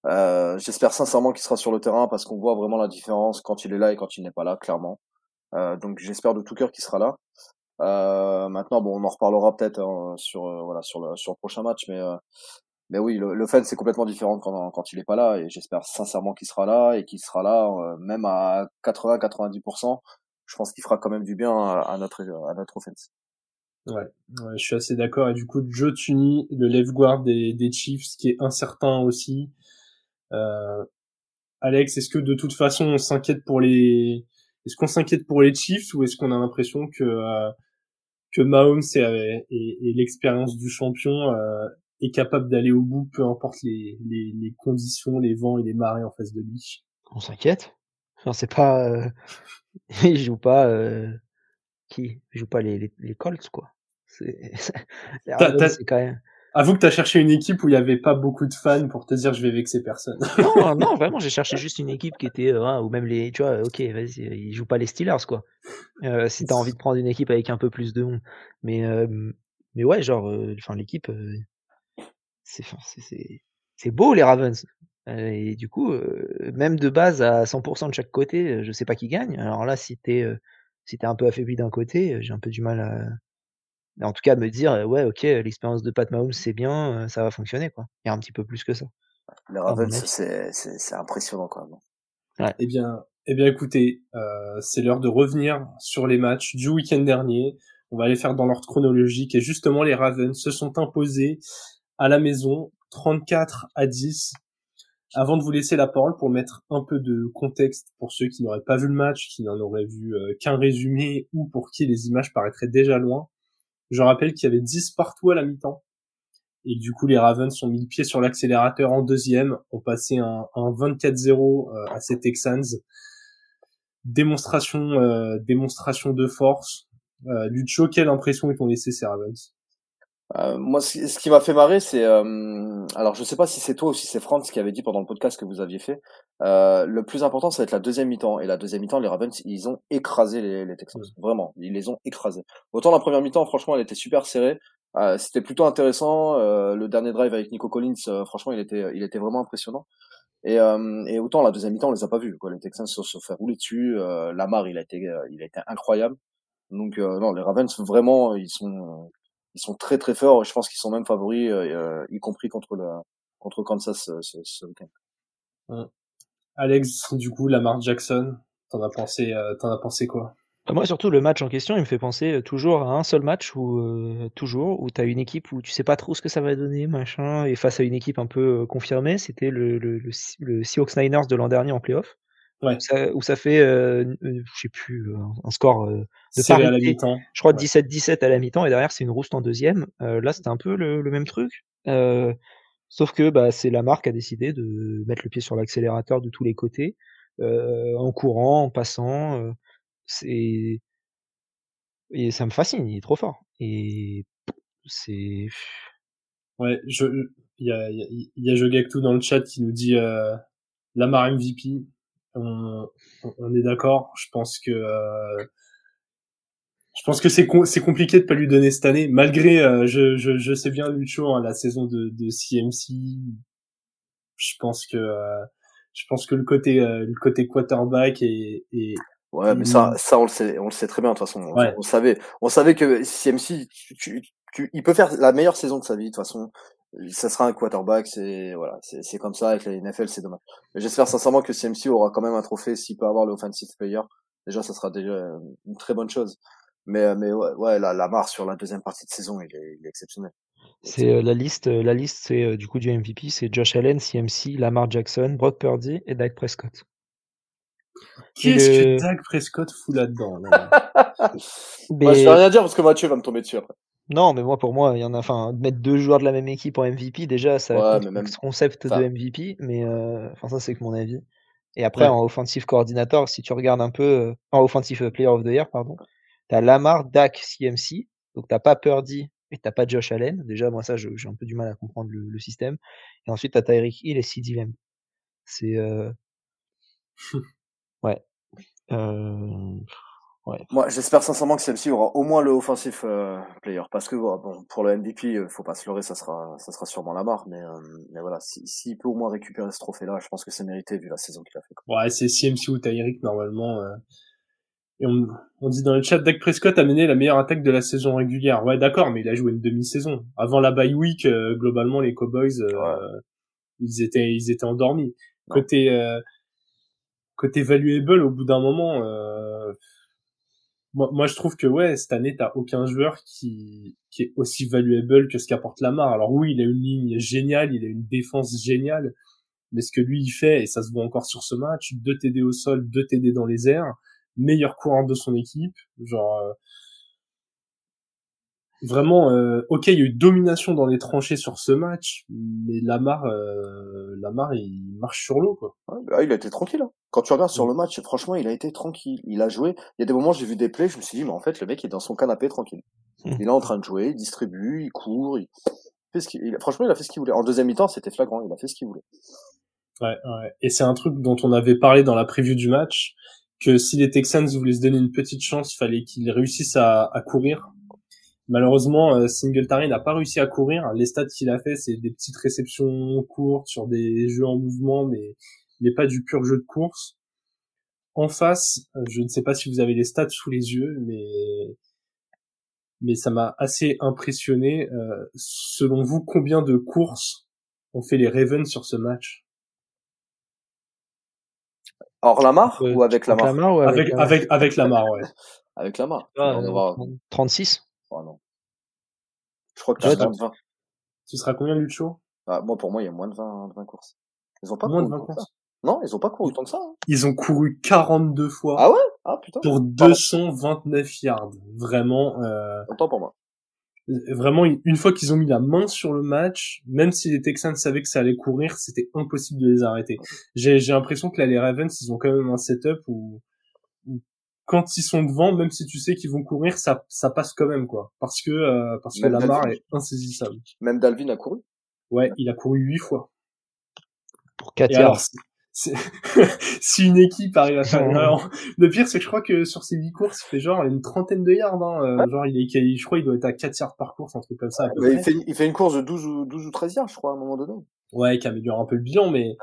Euh, j'espère sincèrement qu'il sera sur le terrain parce qu'on voit vraiment la différence quand il est là et quand il n'est pas là, clairement. Euh, donc j'espère de tout cœur qu'il sera là. Euh, maintenant, bon, on en reparlera peut-être hein, sur euh, voilà sur le sur le prochain match, mais euh, mais oui, le, le c'est complètement différent quand il est pas là et j'espère sincèrement qu'il sera là et qu'il sera là même à 80-90%. Je pense qu'il fera quand même du bien à, notre à notre offense. Ouais, ouais, je suis assez d'accord. Et du coup, Joe Tunney, le left guard des, des Chiefs, qui est incertain aussi. Euh, Alex, est-ce que de toute façon on s'inquiète pour les, est-ce qu'on s'inquiète pour les Chiefs ou est-ce qu'on a l'impression que euh, que Mahomes et, et, l'expérience du champion euh, est capable d'aller au bout, peu importe les, les, les, conditions, les vents et les marées en face de lui On s'inquiète. Enfin, c'est pas, euh... il joue pas euh... qui, il joue pas les, les, les Colts quoi. C'est, quand même. Avoue que t'as cherché une équipe où il y avait pas beaucoup de fans pour te dire je vais vexer personne. non, non, vraiment, j'ai cherché juste une équipe qui était, euh, ou même les, tu vois, ok, vas-y, ils jouent pas les Steelers, quoi. Euh, si t'as envie de prendre une équipe avec un peu plus de monde. Mais, euh, mais ouais, genre, enfin, l'équipe, c'est, beau, les Ravens. et du coup, même de base à 100% de chaque côté, je sais pas qui gagne. Alors là, si t'es, si t'es un peu affaibli d'un côté, j'ai un peu du mal à, en tout cas me dire ouais ok l'expérience de Pat Mahomes c'est bien ça va fonctionner quoi il y a un petit peu plus que ça les Ravens c'est c'est impressionnant quand même ouais. eh bien eh bien écoutez euh, c'est l'heure de revenir sur les matchs du week-end dernier on va les faire dans l'ordre chronologique et justement les Ravens se sont imposés à la maison 34 à 10 avant de vous laisser la parole pour mettre un peu de contexte pour ceux qui n'auraient pas vu le match, qui n'en auraient vu qu'un résumé ou pour qui les images paraîtraient déjà loin, je rappelle qu'il y avait 10 partout à la mi-temps. Et du coup, les Ravens ont mis le pied sur l'accélérateur en deuxième, ont passé un, un 24-0 euh, à ces Texans. Démonstration, euh, démonstration de force. Euh, Lucho, quelle impression ils t'ont laissé ces Ravens? Euh, moi, ce qui m'a fait marrer, c'est, euh, alors je sais pas si c'est toi ou si c'est Franz qui avait dit pendant le podcast que vous aviez fait, euh, le plus important, ça va être la deuxième mi-temps. Et la deuxième mi-temps, les Ravens, ils ont écrasé les, les Texans. Mm. Vraiment, ils les ont écrasés. Autant la première mi-temps, franchement, elle était super serrée. Euh, c'était plutôt intéressant. Euh, le dernier drive avec Nico Collins, euh, franchement, il était, il était vraiment impressionnant. Et, et autant la deuxième mi-temps, on les a pas vus. Quoi. Les Texans se sont fait rouler dessus. Lamar, il a été, il a été incroyable. Donc non, les Ravens vraiment, ils sont ils sont très très forts. Je pense qu'ils sont même favoris, euh, y compris contre le contre Kansas euh, ce, ce week-end. Hum. Alex, du coup, Lamar Jackson, t'en as pensé, euh, t'en as pensé quoi? Moi surtout le match en question, il me fait penser toujours à un seul match où euh, toujours où t'as une équipe où tu sais pas trop ce que ça va donner machin et face à une équipe un peu confirmée, c'était le, le, le, le Seahawks Niners de l'an dernier en playoff Ouais. Où, ça, où ça fait, euh, je sais plus, un score de parité. À la mi-temps. Je crois 17-17 à la mi-temps et derrière c'est une rouste en deuxième. Euh, là c'était un peu le, le même truc. Euh, sauf que bah, c'est la marque a décidé de mettre le pied sur l'accélérateur de tous les côtés, euh, en courant, en passant. c'est et ça me fascine, il est trop fort. Et c'est ouais, je il y a y a, y a dans le chat qui nous dit euh, Lamar MVP on, on est d'accord. Je pense que euh, Je pense que c'est c'est compliqué de pas lui donner cette année, malgré euh, je, je, je sais bien Lucho hein, la saison de, de CMC. Je pense que euh, je pense que le côté euh, le côté quarterback et, et ouais mais ça ça on le sait on le sait très bien de toute façon on, savait on savait que CMC tu, tu, il peut faire la meilleure saison de sa vie de toute façon ça sera un quarterback c'est voilà c'est c'est comme ça avec la NFL c'est dommage j'espère sincèrement que CMC aura quand même un trophée s'il peut avoir le offensive player déjà ça sera déjà une très bonne chose mais, mais ouais, ouais la, la marre sur la deuxième partie de saison, il est, il est exceptionnel. C'est euh, la liste, euh, la liste, c'est euh, du coup du MVP, c'est Josh Allen, CMC, Lamar Jackson, Brock Purdy et Dak Prescott. Qu'est-ce que Dak Prescott fout là-dedans là? Mais... Je vais rien dire parce que Mathieu va me tomber dessus après. Non, mais moi pour moi, il y en a, enfin, mettre deux joueurs de la même équipe en MVP déjà, ça ouais, même... concept de MVP, mais enfin ça c'est que mon avis. Et après en offensive coordinator, si tu regardes un peu, en offensive player of the year, pardon, T'as Lamar, Dak, CMC. Donc t'as pas Purdy et t'as pas Josh Allen. Déjà, moi ça, j'ai un peu du mal à comprendre le, système. Et ensuite t'as Tyreek Hill et CD Lamb. C'est euh... ouais. Euh... Ouais. Moi, j'espère sincèrement que CMC aura au moins le offensive euh, player, parce que bon, pour le MVP, euh, faut pas se leurrer, ça sera, ça sera sûrement Lamar, mais, euh, mais voilà, s'il si, peut au moins récupérer ce trophée-là, je pense que c'est mérité vu la saison qu'il a fait. Ouais, c'est CMC ou Tyreek normalement. Et on, on, dit dans le chat, Dak Prescott a mené la meilleure attaque de la saison régulière. Ouais, d'accord, mais il a joué une demi-saison. Avant la bye week, euh, globalement, les Cowboys, euh, ils étaient, ils étaient endormis. Côté, euh, côté valuable, au bout d'un moment, moi, moi, je trouve que ouais, cette année, t'as aucun joueur qui, qui est aussi valuable que ce qu'apporte Lamar. Alors oui, il a une ligne géniale, il a une défense géniale, mais ce que lui il fait, et ça se voit encore sur ce match, deux TD au sol, deux TD dans les airs meilleur courant de son équipe. Genre euh, vraiment, euh, ok, il y a eu domination dans les tranchées sur ce match, mais Lamar, euh, Lamar, il marche sur l'eau quoi. Bah, il a été tranquille. Hein. Quand tu regardes sur le match, franchement, il a été tranquille. Il a joué. Il y a des moments, j'ai vu des plays, je me suis dit, mais en fait, le mec il est dans son canapé tranquille. Il est en train de jouer, il distribue, il court, il fait ce qu'il. Franchement, il a fait ce qu'il voulait. En deuxième mi-temps, c'était flagrant. Il a fait ce qu'il voulait. Ouais, ouais. Et c'est un truc dont on avait parlé dans la preview du match que si les Texans voulaient se donner une petite chance, fallait qu'ils réussissent à, à, courir. Malheureusement, euh, Singletary n'a pas réussi à courir. Les stats qu'il a fait, c'est des petites réceptions courtes sur des jeux en mouvement, mais, mais pas du pur jeu de course. En face, euh, je ne sais pas si vous avez les stats sous les yeux, mais mais ça m'a assez impressionné. Euh, selon vous, combien de courses ont fait les Ravens sur ce match? Hors Lamar ou avec Lamar, ou avec, avec, avec, Lamar, ouais. avec Lamar. Ah, 36 oh, non. Je crois que tu as 20. Tu seras combien, Lucho? Ah, Moi, pour moi, il y a moins de 20, 20 courses. Ils ont pas moins de 20 courses Non, ils ont pas couru tant que ça. Hein. Ils ont couru 42 fois. Ah ouais? Ah putain. Pour 229 yards. Vraiment. Euh... Autant pour moi vraiment une fois qu'ils ont mis la main sur le match, même si les Texans savaient que ça allait courir, c'était impossible de les arrêter. J'ai l'impression que là les Ravens ils ont quand même un setup où, où quand ils sont devant, même si tu sais qu'ils vont courir, ça ça passe quand même quoi, parce que euh, parce que Lamar est insaisissable. Même Dalvin a couru. Ouais, il a couru huit fois. Pour 4 yards. si une équipe arrive à faire le pire c'est que je crois que sur ces 8 courses il fait genre une trentaine de yards hein. Euh, genre il est je crois il doit être à 4 yards par course un truc comme ça il fait il fait une course de 12 ou 12 ou 13 yards je crois à un moment donné. Ouais qui améliore un peu le bilan mais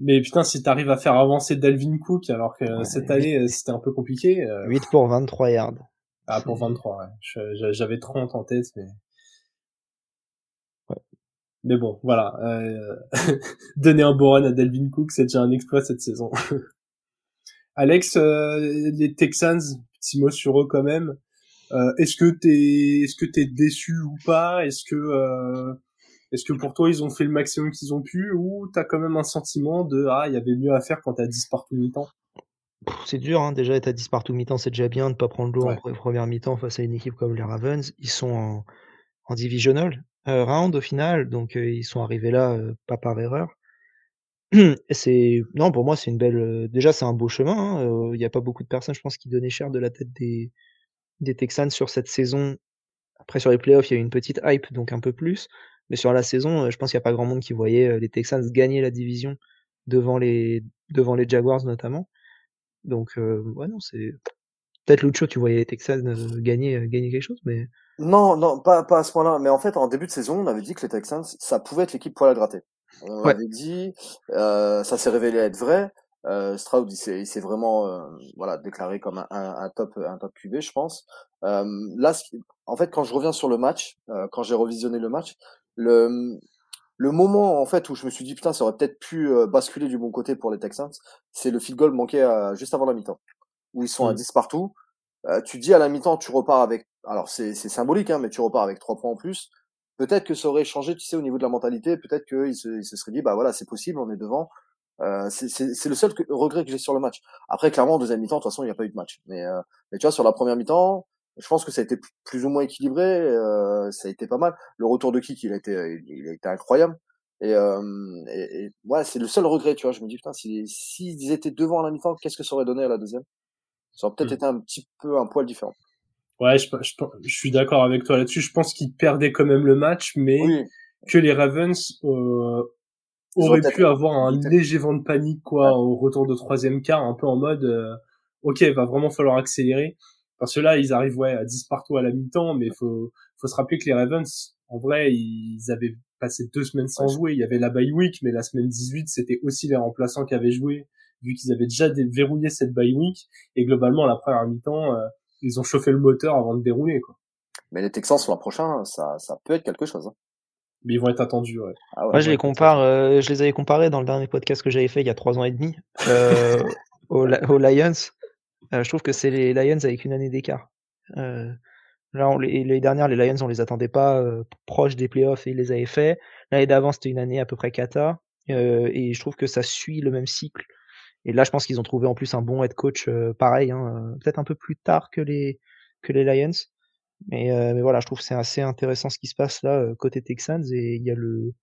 mais putain si t'arrives à faire avancer Dalvin Cook alors que cette année euh, c'était un peu compliqué 8 euh, pour 23 yards. Ah pour 23 ouais. J'avais 30 en tête mais mais bon, voilà. Euh... donner un bon run à Delvin Cook, c'est déjà un exploit cette saison. Alex, euh, les Texans, petit mot sur eux quand même. Euh, est-ce que t'es, est-ce que t'es déçu ou pas? Est-ce que, est-ce que pour toi ils ont fait le maximum qu'ils ont pu? Ou t'as quand même un sentiment de ah il y avait mieux à faire quand t'as 10 partout mi-temps? C'est dur, hein. déjà être à 10 partout mi-temps, c'est déjà bien de pas prendre l'eau en première mi-temps face à une équipe comme les Ravens. Ils sont en, en divisional, round au final, donc euh, ils sont arrivés là euh, pas par erreur. c'est non pour moi c'est une belle. déjà c'est un beau chemin. Hein, il n'y a pas beaucoup de personnes, je pense, qui donnaient cher de la tête des des Texans sur cette saison. Après sur les playoffs il y a eu une petite hype donc un peu plus, mais sur la saison je pense qu'il n'y a pas grand monde qui voyait les Texans gagner la division devant les devant les Jaguars notamment. Donc ouais non c'est Peut-être Lucho, tu voyais les Texans gagner, gagner quelque chose, mais. Non, non, pas, pas à ce point-là. Mais en fait, en début de saison, on avait dit que les Texans, ça pouvait être l'équipe pour la gratter. On avait dit, ça s'est révélé être vrai. Euh, Stroud, il s'est, vraiment euh, voilà déclaré comme un, un, top un top QB, je pense. Euh, là, en fait, quand je reviens sur le match, euh, quand j'ai revisionné le match, le le moment en fait où je me suis dit putain, ça aurait peut-être pu euh, basculer du bon côté pour les Texans, c'est le field goal manqué juste avant la mi-temps, où ils sont à 10 mmh. partout. tu dis à la mi-temps, tu repars avec, alors c'est, symbolique, hein, mais tu repars avec trois points en plus. Peut-être que ça aurait changé, tu sais, au niveau de la mentalité. Peut-être qu'ils se, il se seraient dit, bah voilà, c'est possible, on est devant euh, c'est le seul regret que j'ai sur le match. Après, clairement, en deuxième mi-temps, de toute façon, il n'y a pas eu de match. Mais, euh, mais tu vois, sur la première mi-temps, je pense que ça a été plus ou moins équilibré. Euh, ça a été pas mal. Le retour de Kik, il a été, il a été incroyable. Et, euh, et, et ouais, c'est le seul regret, tu vois. Je me dis putain, s'ils si, s'ils étaient devant à la mi-temps, qu'est-ce que ça aurait donné à la deuxième? Ça aurait peut-être mmh. été un petit peu un poil différent. Ouais, je, je, je suis d'accord avec toi là-dessus. Je pense qu'ils perdaient quand même le match, mais que les Ravens euh, aurait pu avoir un léger vent de panique quoi au retour de troisième quart, un peu en mode euh, ok, va vraiment falloir accélérer. Parce que là ils arrivent ouais à 10 partout à la mi-temps, mais faut faut se rappeler que les Ravens en vrai ils avaient passé deux semaines sans jouer, il y avait la bye week, mais la semaine 18 c'était aussi les remplaçants qui avaient joué vu qu'ils avaient déjà verrouillé cette bye week. Et globalement la première mi-temps euh, ils ont chauffé le moteur avant de dérouler quoi. Mais les Texans sur la prochaine, ça, ça peut être quelque chose. Hein mais ils vont être attendus. Ouais. Ah Moi, je les compare, euh, je les avais comparés dans le dernier podcast que j'avais fait il y a trois ans et demi euh, aux, aux, Lions. Euh, je trouve que c'est les Lions avec une année d'écart. Euh, là, on, les, les, dernières, les Lions, on les attendait pas euh, proches des playoffs et ils les avaient fait. L'année d'avant, c'était une année à peu près cata. et je trouve que ça suit le même cycle. Et là, je pense qu'ils ont trouvé en plus un bon head coach pareil, hein, peut-être un peu plus tard que les que les Lions. Mais, euh, mais voilà, je trouve que c'est assez intéressant ce qui se passe là euh, côté Texans et il y a le,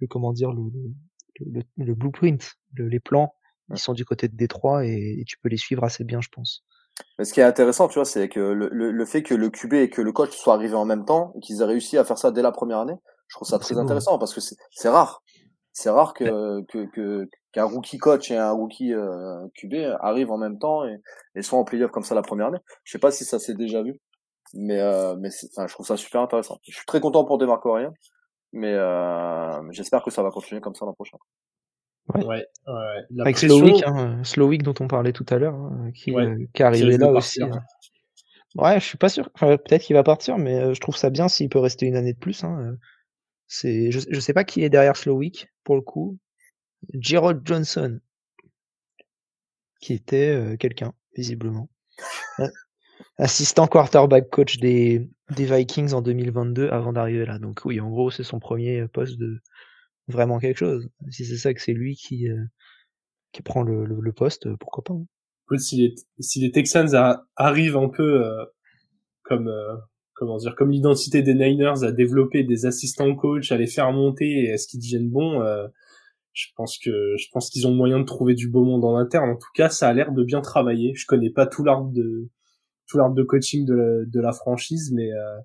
le comment dire le, le, le blueprint, les plans, ils sont du côté de Détroit et, tu peux les suivre assez bien, je pense. Mais ce qui est intéressant, tu vois, c'est que le, le, fait que le QB et que le coach soient arrivés en même temps et qu'ils aient réussi à faire ça dès la première année, je trouve ça très intéressant parce que c'est rare. C'est rare que que qu'un rookie coach et un rookie euh, QB arrivent en même temps et, et soient en playoff comme ça la première année. Je sais pas si ça s'est déjà vu. Mais, euh, mais enfin, je trouve ça super intéressant. Je suis très content pour Demarco rien, mais euh, j'espère que ça va continuer comme ça l'an prochain. Ouais, ouais, ouais. Avec Slowick, hein, Slowick dont on parlait tout à l'heure, hein, qui, euh, qui arrivait là aussi. Hein. Ouais, je suis pas sûr. Enfin, Peut-être qu'il va partir, mais je trouve ça bien s'il peut rester une année de plus. Hein. C'est, je, je sais pas qui est derrière Slowick pour le coup. Gerald Johnson, qui était quelqu'un visiblement assistant quarterback coach des, des Vikings en 2022 avant d'arriver là. Donc oui, en gros, c'est son premier poste de vraiment quelque chose. Si c'est ça que c'est lui qui, euh, qui prend le, le, poste, pourquoi pas. Hein. Si les, si les Texans arrivent un peu euh, comme euh, comment dire comme l'identité des Niners à développer des assistants coach, à les faire monter et à ce qu'ils deviennent bons, je pense que je pense qu'ils ont moyen de trouver du beau monde en interne. En tout cas, ça a l'air de bien travailler. Je connais pas tout l'arbre de tout l'arbre de coaching de la, de la franchise, mais euh,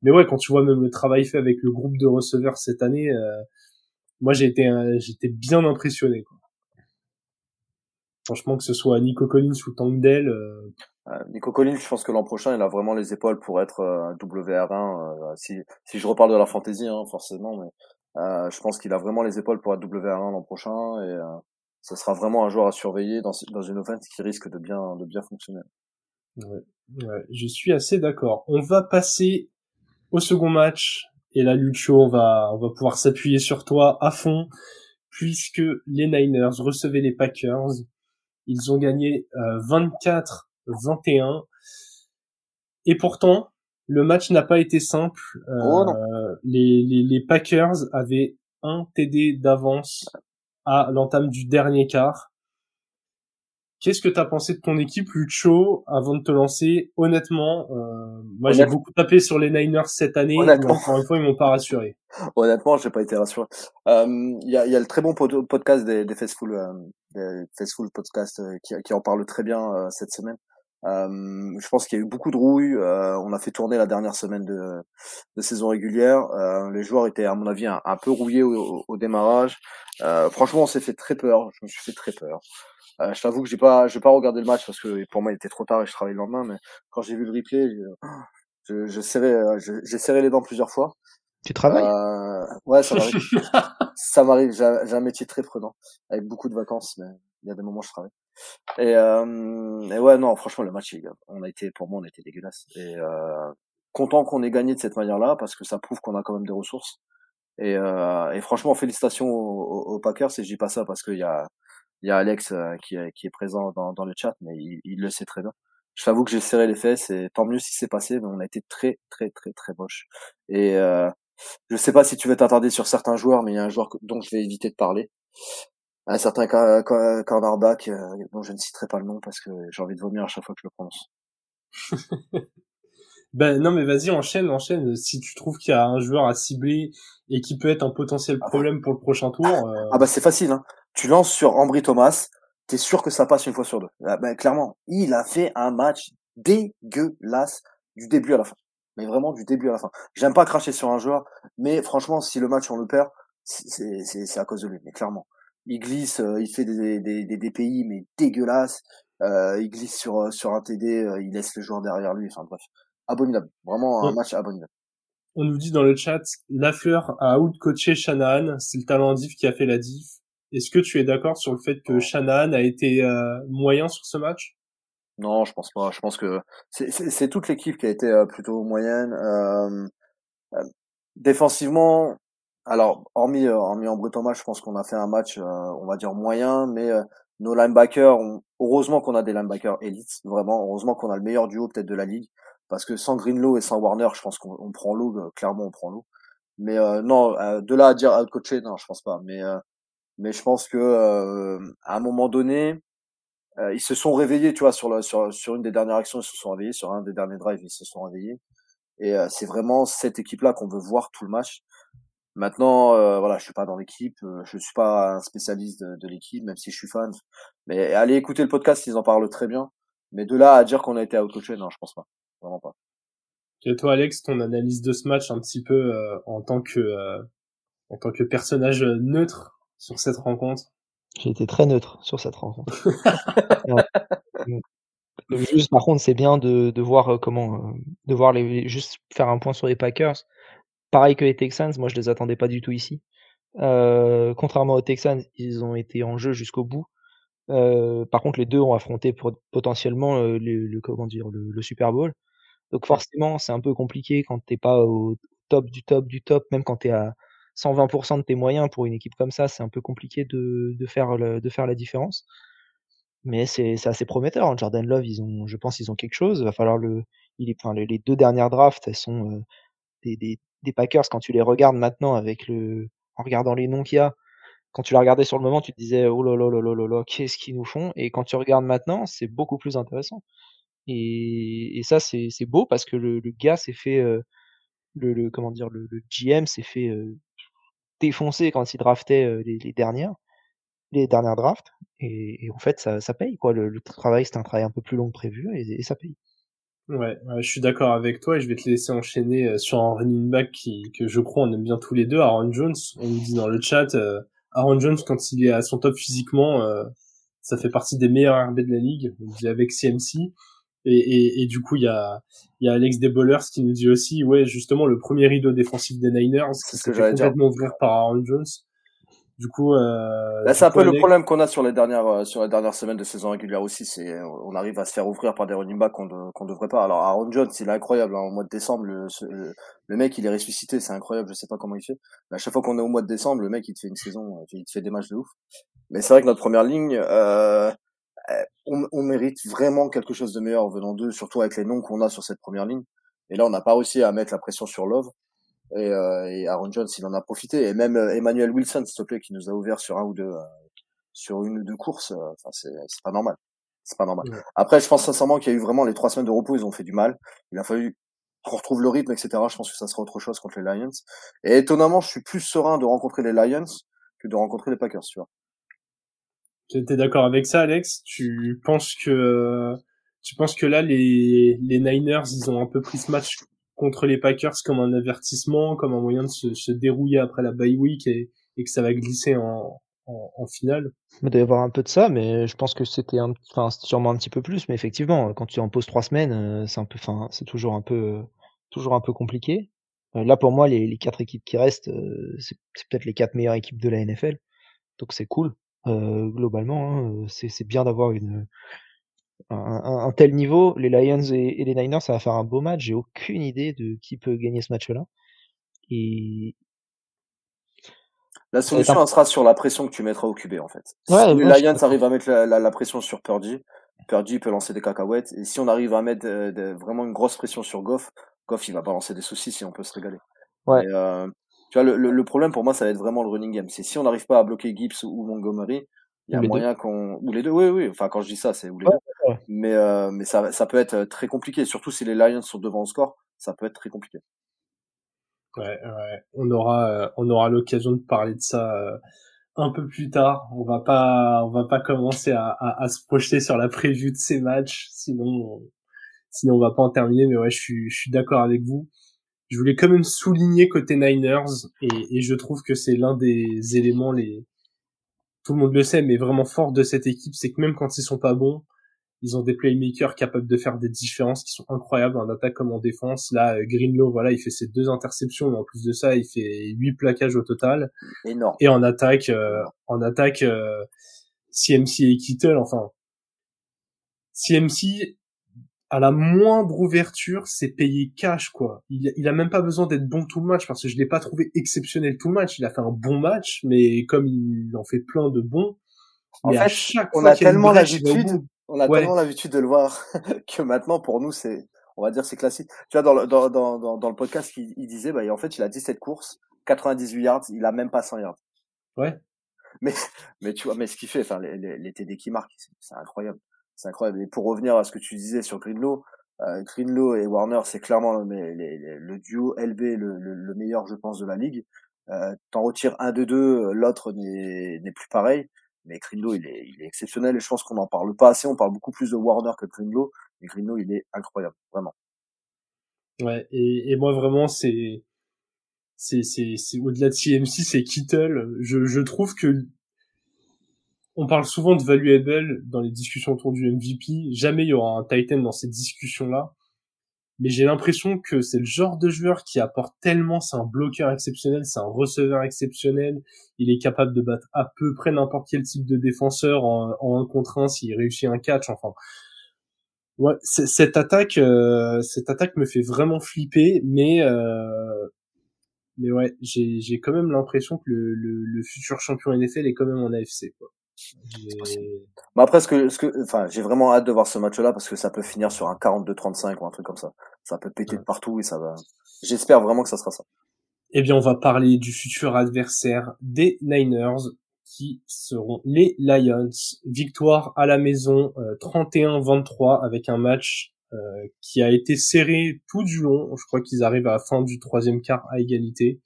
mais ouais, quand tu vois même le travail fait avec le groupe de receveurs cette année, euh, moi j'ai été j'étais bien impressionné. Quoi. Franchement, que ce soit Nico Collins ou Tank Dell. Euh... Nico Collins, je pense que l'an prochain, il a vraiment les épaules pour être un WR1. si, si je reparle de la fantasy, hein, forcément, mais euh, je pense qu'il a vraiment les épaules pour être WR1 l'an prochain et euh, ce sera vraiment un joueur à surveiller dans, dans une offense qui risque de bien de bien fonctionner. Ouais. Ouais, je suis assez d'accord. On va passer au second match. Et là, Lucho, on va, on va pouvoir s'appuyer sur toi à fond, puisque les Niners recevaient les Packers. Ils ont gagné 24-21. Euh, et pourtant, le match n'a pas été simple. Oh, euh, les, les, les Packers avaient un TD d'avance à l'entame du dernier quart. Qu'est-ce que tu as pensé de ton équipe, Lucho, avant de te lancer? Honnêtement, euh, moi j'ai beaucoup tapé sur les Niners cette année, mais encore une fois, ils m'ont pas rassuré. Honnêtement, j'ai pas été rassuré. Euh, il y, a, y, a, le très bon podcast des, des Fastful, euh, des Fastful Podcast qui, qui, en parle très bien euh, cette semaine. Je pense qu'il y a eu beaucoup de rouilles. on a fait tourner la dernière semaine de, de saison régulière. les joueurs étaient, à mon avis, un, un peu rouillés au, au, au démarrage. franchement, on s'est fait très peur. Je me suis fait très peur. Euh, je t'avoue que j'ai pas, j'ai pas regardé le match parce que pour moi il était trop tard et je travaillais le lendemain. Mais quand j'ai vu le replay, je, je, serrais, euh, j'ai serré les dents plusieurs fois. Tu travailles? Euh, Ouais, ça m'arrive. ça m'arrive. J'ai un métier très prenant avec beaucoup de vacances, mais il y a des moments où je travaille. Et, euh, et ouais, non, franchement, le match, on a été, pour moi, on a été dégueulasse. Et euh, content qu'on ait gagné de cette manière-là parce que ça prouve qu'on a quand même des ressources. Et, euh, et franchement, félicitations aux, aux, Packers. Et je dis pas ça parce qu'il y a, il y a Alex euh, qui, est, qui est présent dans, dans le chat, mais il, il le sait très bien. Je t'avoue que j'ai serré les fesses et tant mieux si c'est passé, mais on a été très, très, très, très moche. Et euh, je sais pas si tu veux t'attarder sur certains joueurs, mais il y a un joueur dont je vais éviter de parler. Un certain cornerback euh, dont je ne citerai pas le nom parce que j'ai envie de vomir à chaque fois que je le prononce. Ben non mais vas-y enchaîne enchaîne si tu trouves qu'il y a un joueur à cibler et qui peut être un potentiel ah, problème pour le prochain tour. Euh. Ah bah c'est facile hein. Tu lances sur Ambry Thomas, t'es sûr que ça passe une fois sur deux. Ah, ben clairement, il a fait un match dégueulasse du début à la fin. Mais vraiment du début à la fin. J'aime pas cracher sur un joueur, mais franchement si le match on le perd, c'est c'est à cause de lui. Mais clairement, il glisse, euh, il fait des des des DPI mais dégueulasses. Euh, il glisse sur sur un TD, euh, il laisse le joueur derrière lui. Enfin bref abominable. Vraiment un match abominable. On nous dit dans le chat, Lafleur a out-coaché Shanahan, c'est le talent diff qui a fait la diff. Est-ce que tu es d'accord sur le fait que Shanahan a été euh, moyen sur ce match? Non, je pense pas. Je pense que c'est toute l'équipe qui a été euh, plutôt moyenne. Euh, défensivement, alors hormis hormis en match, je pense qu'on a fait un match, on va dire moyen, mais nos linebackers, heureusement qu'on a des linebackers élites, vraiment, heureusement qu'on a le meilleur duo peut-être de la ligue parce que sans Greenlow et sans Warner, je pense qu'on prend l'eau, euh, clairement on prend l'eau. Mais euh, non, euh, de là à dire out-coacher, non, je pense pas. Mais mais je pense que à un moment donné, ils se sont réveillés, tu vois, sur, la, sur sur une des dernières actions, ils se sont réveillés, sur un des derniers drives, ils se sont réveillés. Et c'est vraiment cette équipe-là qu'on veut voir tout le match. Maintenant, voilà, je suis pas dans l'équipe, je suis pas un spécialiste de, de l'équipe, même si je suis fan. Mais allez écouter le podcast, ils en parlent très bien. Mais de là à dire qu'on a été out-coaché, non, je pense pas vraiment pas. Et toi, Alex, ton analyse de ce match un petit peu euh, en tant que euh, en tant que personnage neutre sur cette rencontre? J'ai été très neutre sur cette rencontre. juste, par contre, c'est bien de, de voir euh, comment de voir les juste faire un point sur les Packers. Pareil que les Texans, moi je les attendais pas du tout ici. Euh, contrairement aux Texans, ils ont été en jeu jusqu'au bout. Euh, par contre, les deux ont affronté potentiellement le, le, comment dire le, le Super Bowl. Donc forcément, c'est un peu compliqué quand t'es pas au top du top du top, même quand tu es à 120% de tes moyens pour une équipe comme ça, c'est un peu compliqué de, de, faire, le, de faire la différence. Mais c'est assez prometteur. Hein. Jordan Love, ils ont, je pense, ils ont quelque chose. Il va falloir le, il est, enfin, les deux dernières drafts, elles sont euh, des, des, des, Packers quand tu les regardes maintenant avec le, en regardant les noms qu'il y a. Quand tu les regardais sur le moment, tu te disais oh là là là là là là, qu'est-ce qu'ils nous font? Et quand tu regardes maintenant, c'est beaucoup plus intéressant. Et, et ça, c'est beau parce que le, gars s'est fait, euh, le, comment dire, le, GM s'est fait euh, défoncer quand il draftait euh, les, les, dernières, les dernières drafts. Et, en fait, ça, ça paye quoi. Le, travail, c'est un travail un peu plus long que prévu et ça paye. Ouais, je suis d'accord avec toi et je vais te laisser enchaîner sur un running back qui, que je crois on aime bien tous les deux, Aaron Jones. On nous dit dans le chat, Aaron Jones quand il est à son top physiquement, ça fait partie des meilleurs RB de la ligue. On dit avec CMC. Et, et, et, du coup, il y a, y a Alex Debollers qui nous dit aussi, ouais, justement, le premier rideau défensif des Niners, s'est complètement ouvert par Aaron Jones. Du coup, euh, c'est un peu le problème qu'on a sur les dernières euh, sur les dernières semaines de saison régulière aussi. C'est on arrive à se faire ouvrir par des running backs qu'on qu'on devrait pas. Alors Aaron Jones, il est incroyable. Hein. Au mois de décembre, le, le, mec, il est ressuscité. C'est incroyable. Je sais pas comment il fait. Mais à chaque fois qu'on est au mois de décembre, le mec, il te fait une saison, il te fait des matchs de ouf. Mais c'est vrai que notre première ligne, euh, euh, on, on, mérite vraiment quelque chose de meilleur venant d'eux, surtout avec les noms qu'on a sur cette première ligne. Et là, on n'a pas réussi à mettre la pression sur Love. Et, euh, et, Aaron Jones, il en a profité. Et même euh, Emmanuel Wilson, s'il te plaît, qui nous a ouvert sur un ou deux, euh, sur une ou deux courses. Enfin, c'est, c'est pas normal. C'est pas normal. Après, je pense sincèrement qu'il y a eu vraiment les trois semaines de repos, ils ont fait du mal. Il a fallu qu'on retrouve le rythme, etc. Je pense que ça sera autre chose contre les Lions. Et étonnamment, je suis plus serein de rencontrer les Lions que de rencontrer les Packers, tu vois. D'accord avec ça, Alex? Tu penses que tu penses que là les les Niners ils ont un peu pris ce match contre les Packers comme un avertissement, comme un moyen de se, se dérouiller après la bye week et, que ça va glisser en, finale. Il doit y avoir un peu de ça, mais je pense que c'était un, enfin, sûrement un petit peu plus, mais effectivement, quand tu en poses trois semaines, euh, c'est un peu, enfin, c'est toujours un peu, toujours un peu compliqué. Euh, là, pour moi, les, quatre équipes qui restent, euh, c'est peut-être les quatre meilleures équipes de la NFL, donc c'est cool. globalement, hein, c'est bien d'avoir une un, un, tel niveau. Les Lions et, et, les Niners, ça va faire un beau match. J'ai aucune idée de qui peut gagner ce match-là. Et, la solution, sera sur la pression que tu mettras au QB, en fait. si les Lions arrivent à mettre la, pression sur Purdy, Purdy peut lancer des cacahuètes. Et si on arrive à mettre euh, vraiment une grosse pression sur Goff, Goff, il va balancer des soucis si on peut se régaler. Ouais. Euh, tu vois, le, le, problème pour moi, ça va être vraiment le running game. C'est si on n'arrive pas à bloquer Gibbs ou Montgomery, il y a moyen qu'on ou les deux oui oui enfin quand je dis ça c'est ou les deux mais euh, mais ça ça peut être très compliqué surtout si les Lions sont devant au score ça peut être très compliqué Ouais, ouais. On aura, euh, on aura l'occasion de parler de ça euh, un peu plus tard. On va pas, on va pas commencer à, à, à se projeter sur la prévue de ces matchs, sinon, sinon on va pas en terminer. Mais ouais, je suis, je suis d'accord avec vous. Je voulais quand même souligner côté Niners et, et je trouve que c'est l'un des éléments les, tout le monde le sait, mais vraiment fort de cette équipe, c'est que même quand ils sont pas bons, ils ont des playmakers capables de faire des différences qui sont incroyables en attaque comme en défense. Là, Greenlow, voilà, il fait ses deux interceptions, mais en plus de ça, il fait huit plaquages au total. Énorme. Et en attaque, euh, en attaque, euh, CMC et Kittle, enfin, CMC, à la moindre ouverture, c'est payé cash, quoi. Il, il a même pas besoin d'être bon tout le match, parce que je l'ai pas trouvé exceptionnel tout le match. Il a fait un bon match, mais comme il en fait plein de bons, en fait, chaque on a tellement l'habitude on a tellement l'habitude de le voir que maintenant, pour nous, c'est, on va dire, c'est classique. Tu vois, dans le, dans, dans, dans, le podcast, il, il disait, bah, en fait, il a 17 courses, 98 yards, il a même pas 100 yards. Ouais. Mais, mais tu vois, mais ce qu'il fait, enfin, les, les, TD qui marquent, c'est incroyable. C'est incroyable. Et pour revenir à ce que tu disais sur Greenlow, euh, Greenlow et Warner, c'est clairement le, le, duo LB le, le, meilleur, je pense, de la ligue. Euh, T'en retires un de deux, l'autre n'est plus pareil. Mais Greenlow, il est, exceptionnel et je pense qu'on n'en parle pas assez. On parle beaucoup plus de Warner que de. Mais Greenlow, il est incroyable, vraiment. Ouais, et, moi vraiment, c'est, c'est, c'est, au-delà de CMC, c'est Kittle. Je, trouve que on parle souvent de valuable dans les discussions autour du MVP. Jamais il y aura un Titan dans cette discussion-là mais j'ai l'impression que c'est le genre de joueur qui apporte tellement, c'est un bloqueur exceptionnel, c'est un receveur exceptionnel, il est capable de battre à peu près n'importe quel type de défenseur en, en un contre un s'il réussit un catch, enfin. Ouais, cette attaque, euh, cette attaque me fait vraiment flipper, mais euh, mais ouais, j'ai j'ai quand même l'impression que le, le, le futur champion NFL est quand même en AFC quoi. Mais après, ce que, ce que, enfin, j'ai vraiment hâte de voir ce match-là parce que ça peut finir sur un 42-35 ou un truc comme ça. Ça peut péter de partout et ça va. J'espère vraiment que ça sera ça. Eh bien, on va parler du futur adversaire des Niners qui seront les Lions. Victoire à la maison 31-23 euh, avec un match euh, qui a été serré tout du long. Je crois qu'ils arrivent à la fin du troisième quart à égalité.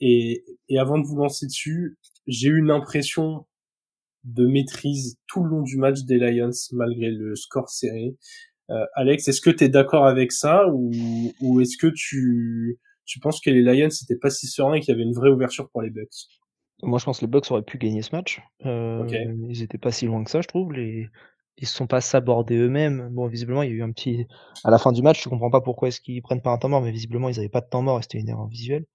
Et, et avant de vous lancer dessus, j'ai eu une impression de maîtrise tout le long du match des Lions malgré le score serré. Euh, Alex, est-ce que tu es d'accord avec ça ou, ou est-ce que tu, tu penses que les Lions n'étaient pas si sereins et qu'il y avait une vraie ouverture pour les Bucks? Moi, je pense que les Bucks auraient pu gagner ce match. Euh, Ils étaient pas si loin que ça, je trouve. Les... Ils se sont pas sabordés eux-mêmes. Bon, visiblement, il y a eu un petit. À la fin du match, je comprends pas pourquoi est-ce qu'ils prennent pas un temps mort, mais visiblement, ils avaient pas de temps mort et c'était une erreur visuelle.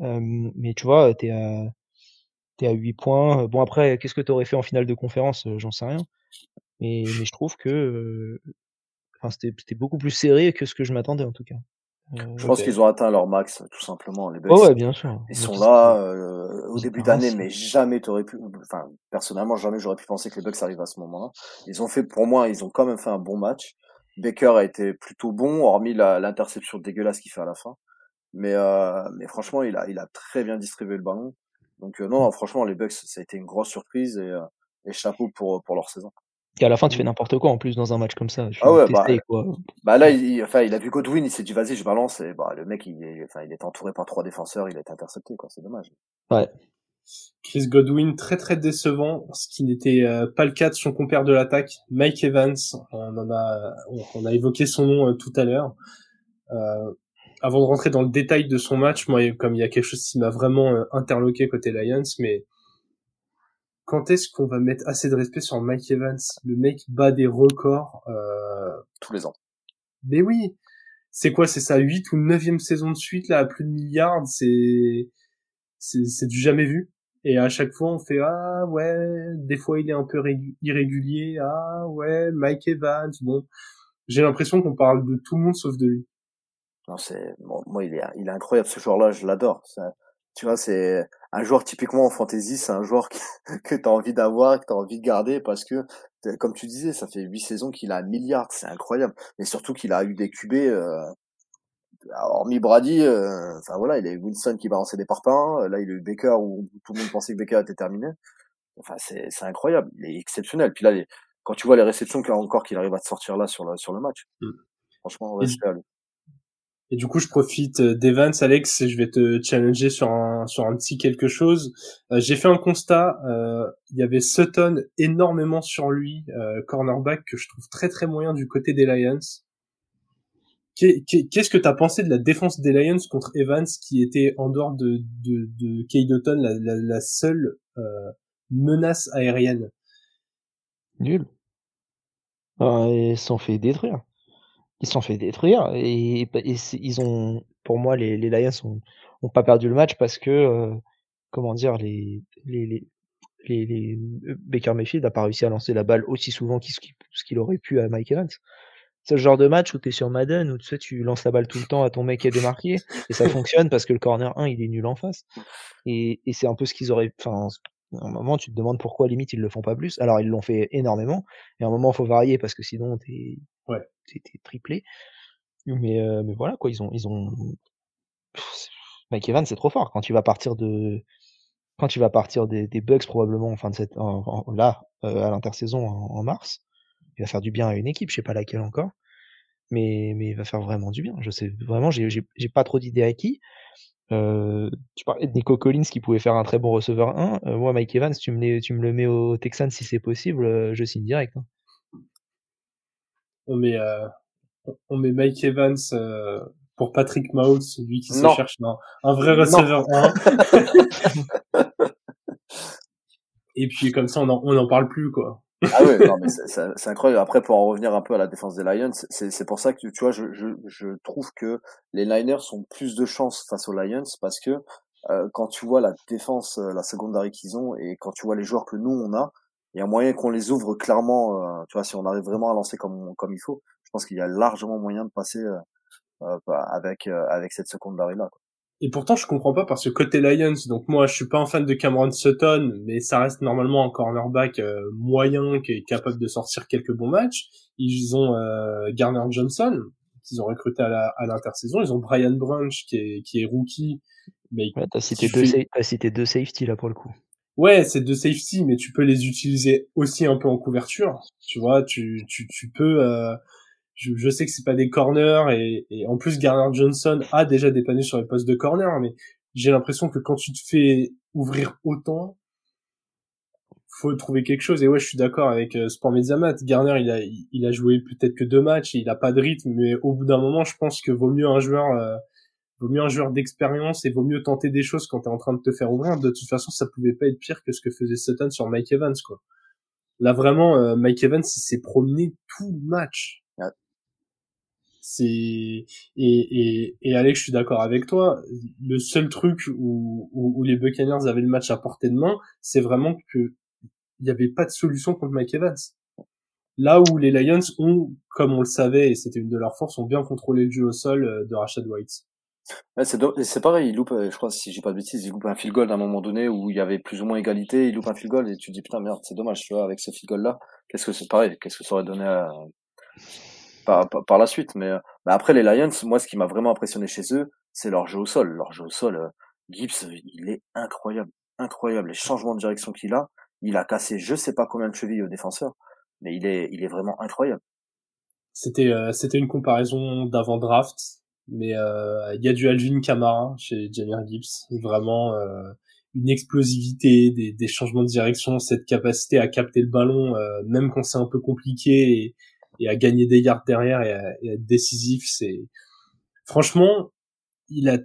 Euh, mais tu vois, t'es à t'es à 8 points. Bon après, qu'est-ce que tu aurais fait en finale de conférence J'en sais rien. Mais, mais je trouve que enfin, c'était beaucoup plus serré que ce que je m'attendais en tout cas. je pense qu'ils ont atteint leur max, tout simplement. Les Bucks, oh ouais, bien sûr. Ils sont là euh, au début d'année, mais jamais t'aurais pu. Enfin, personnellement, jamais j'aurais pu penser que les Bucks arrivent à ce moment-là. Ils ont fait, pour moi, ils ont quand même fait un bon match. Baker a été plutôt bon, hormis l'interception dégueulasse qu'il fait à la fin. Mais, euh, mais franchement, il a, il a très bien distribué le ballon. Donc euh, non, franchement, les Bucks, ça a été une grosse surprise et, euh, et chapeau pour pour leur saison. Et à la fin, tu fais n'importe quoi en plus dans un match comme ça. ah ouais, bah, quoi. bah là, il, enfin, il a vu Godwin, il s'est dit vas-y, je balance et bah le mec, il est, enfin, il est entouré par trois défenseurs, il a été intercepté quoi, c'est dommage. Ouais. Chris Godwin très très décevant, ce qui n'était euh, pas le cas de son compère de l'attaque, Mike Evans. On en a, on a évoqué son nom tout à l'heure. Euh, avant de rentrer dans le détail de son match, moi, comme il y a quelque chose qui m'a vraiment euh, interloqué côté Lions, mais quand est-ce qu'on va mettre assez de respect sur Mike Evans? Le mec bat des records euh... tous les ans. Mais oui, c'est quoi? C'est sa 8 ou 9 saison de suite là à plus de milliards, c'est c'est du jamais vu. Et à chaque fois, on fait ah ouais, des fois il est un peu irrégulier. Ah ouais, Mike Evans. Bon, j'ai l'impression qu'on parle de tout le monde sauf de lui. Non, c'est moi il est il est incroyable ce joueur-là, je l'adore. Tu vois, c'est un joueur typiquement en fantasy, c'est un joueur que, que tu as envie d'avoir, que tu as envie de garder parce que comme tu disais, ça fait huit saisons qu'il a un milliard, c'est incroyable. Et surtout qu'il a eu des QB euh, hormis Brady, euh, enfin voilà, il a eu Wilson qui balançait des parpaings, euh, là il a eu Baker où tout le monde pensait que Baker était terminé. Enfin c'est c'est incroyable, il est exceptionnel. Puis là quand tu vois les réceptions qu'il a encore qu'il arrive à te sortir là sur le sur le match. Mm. Franchement, à lui. Et du coup, je profite euh, d'Evans, Alex, et je vais te challenger sur un sur un petit quelque chose. J'ai fait un constat. Euh, il y avait Sutton énormément sur lui, euh, cornerback que je trouve très très moyen du côté des Lions. Qu'est-ce que tu as pensé de la défense des Lions contre Evans, qui était en dehors de, de, de Kay la, la, la, seule euh, menace aérienne? Nul. Ah, ils s'en fait détruire. Ils s'en fait détruire et, ils ont, pour moi, les, les Lions ont, ont pas perdu le match parce que, euh, comment dire, les, les, les, les, les Baker Mayfield n'a pas réussi à lancer la balle aussi souvent qu'il aurait pu à Mike Evans. C'est le genre de match où tu es sur Madden, où tu sais, tu lances la balle tout le temps à ton mec qui est démarqué, et ça fonctionne parce que le corner 1, il est nul en face. Et, et c'est un peu ce qu'ils auraient, enfin, à un moment, tu te demandes pourquoi limite ils le font pas plus. Alors, ils l'ont fait énormément, et à un moment, faut varier parce que sinon, t'es, ouais. T'es, triplé. Mais, euh, mais voilà, quoi, ils ont, ils ont, Mike Evans, c'est trop fort. Quand tu vas partir de, quand tu vas partir des, bugs probablement en fin de cette, là, euh, à l'intersaison en, mars, il va faire du bien à une équipe, je sais pas laquelle encore, mais, mais il va faire vraiment du bien. Je sais vraiment, j'ai, pas trop d'idées à qui. Euh, tu parlais de Nico Collins qui pouvait faire un très bon receveur 1. Euh, moi, Mike Evans, tu me, tu me le mets au Texans si c'est possible, je signe direct. Hein. On met, euh, on met Mike Evans pour Patrick Mahomes, celui qui se cherche un vrai receveur 1. Et puis comme ça, on en, on en parle plus, quoi. Ah ouais, non, mais c'est incroyable. Après, pour en revenir un peu à la défense des Lions, c'est pour ça que tu vois, je, je, je trouve que les Niners ont plus de chance face aux Lions parce que euh, quand tu vois la défense, euh, la secondary qu'ils ont, et quand tu vois les joueurs que nous on a, il y a moyen qu'on les ouvre clairement. Euh, tu vois, si on arrive vraiment à lancer comme comme il faut, je pense qu'il y a largement moyen de passer avec avec cette secondary là. Quoi. Et pourtant, je comprends pas parce que côté Lions, donc moi, je suis pas un fan de Cameron Sutton, mais ça reste normalement un cornerback euh, moyen qui est capable de sortir quelques bons matchs. Ils ont euh, Garner Johnson qu'ils ont recruté à l'intersaison. Ils ont Brian Brunch qui est qui est rookie, mais ouais, t'as cité deux as cité deux safety là pour le coup. Ouais, c'est deux safety, mais tu peux les utiliser aussi un peu en couverture. Tu vois, tu tu tu peux euh, je, sais que c'est pas des corners et, en plus Garner Johnson a déjà dépanné sur les postes de corner, mais j'ai l'impression que quand tu te fais ouvrir autant, faut trouver quelque chose. Et ouais, je suis d'accord avec euh, Sport Mediamat. Garner, il a, il a joué peut-être que deux matchs il a pas de rythme, mais au bout d'un moment, je pense que vaut mieux un joueur, euh, vaut mieux un joueur d'expérience et vaut mieux tenter des choses quand t'es en train de te faire ouvrir. De toute façon, ça pouvait pas être pire que ce que faisait Sutton sur Mike Evans, quoi. Là, vraiment, euh, Mike Evans, il s'est promené tout le match. C'est et, et, et Alex, je suis d'accord avec toi. Le seul truc où, où, les Buccaneers avaient le match à portée de main, c'est vraiment que il n'y avait pas de solution contre Mike Evans. Là où les Lions ont, comme on le savait, et c'était une de leurs forces, ont bien contrôlé le jeu au sol euh, de Rashad White. C'est pareil, il loupe, euh, je crois, si j'ai pas de bêtises, il loupe un field goal à moment donné où il y avait plus ou moins égalité, il loupe un field goal et tu te dis putain merde, c'est dommage, tu vois, avec ce field goal là, qu'est-ce que c'est pareil, qu'est-ce que ça aurait donné à, par, la suite. Mais, après, les Lions, moi, ce qui m'a vraiment impressionné chez eux, c'est leur jeu au sol. Leur jeu au sol, euh, Gibbs, il est incroyable. Incroyable. Les changements de direction qu'il a, il a cassé je sais pas combien de chevilles aux défenseurs, mais il est, il est vraiment incroyable. C'était, euh, c'était une comparaison d'avant draft, mais euh, il y a du Alvin Kamara chez Jamir Gibbs. Vraiment, une explosivité, des, changements de direction, cette capacité à capter le ballon, même quand c'est un peu compliqué et, et à gagner des yards derrière et à, être décisif, c'est franchement, il a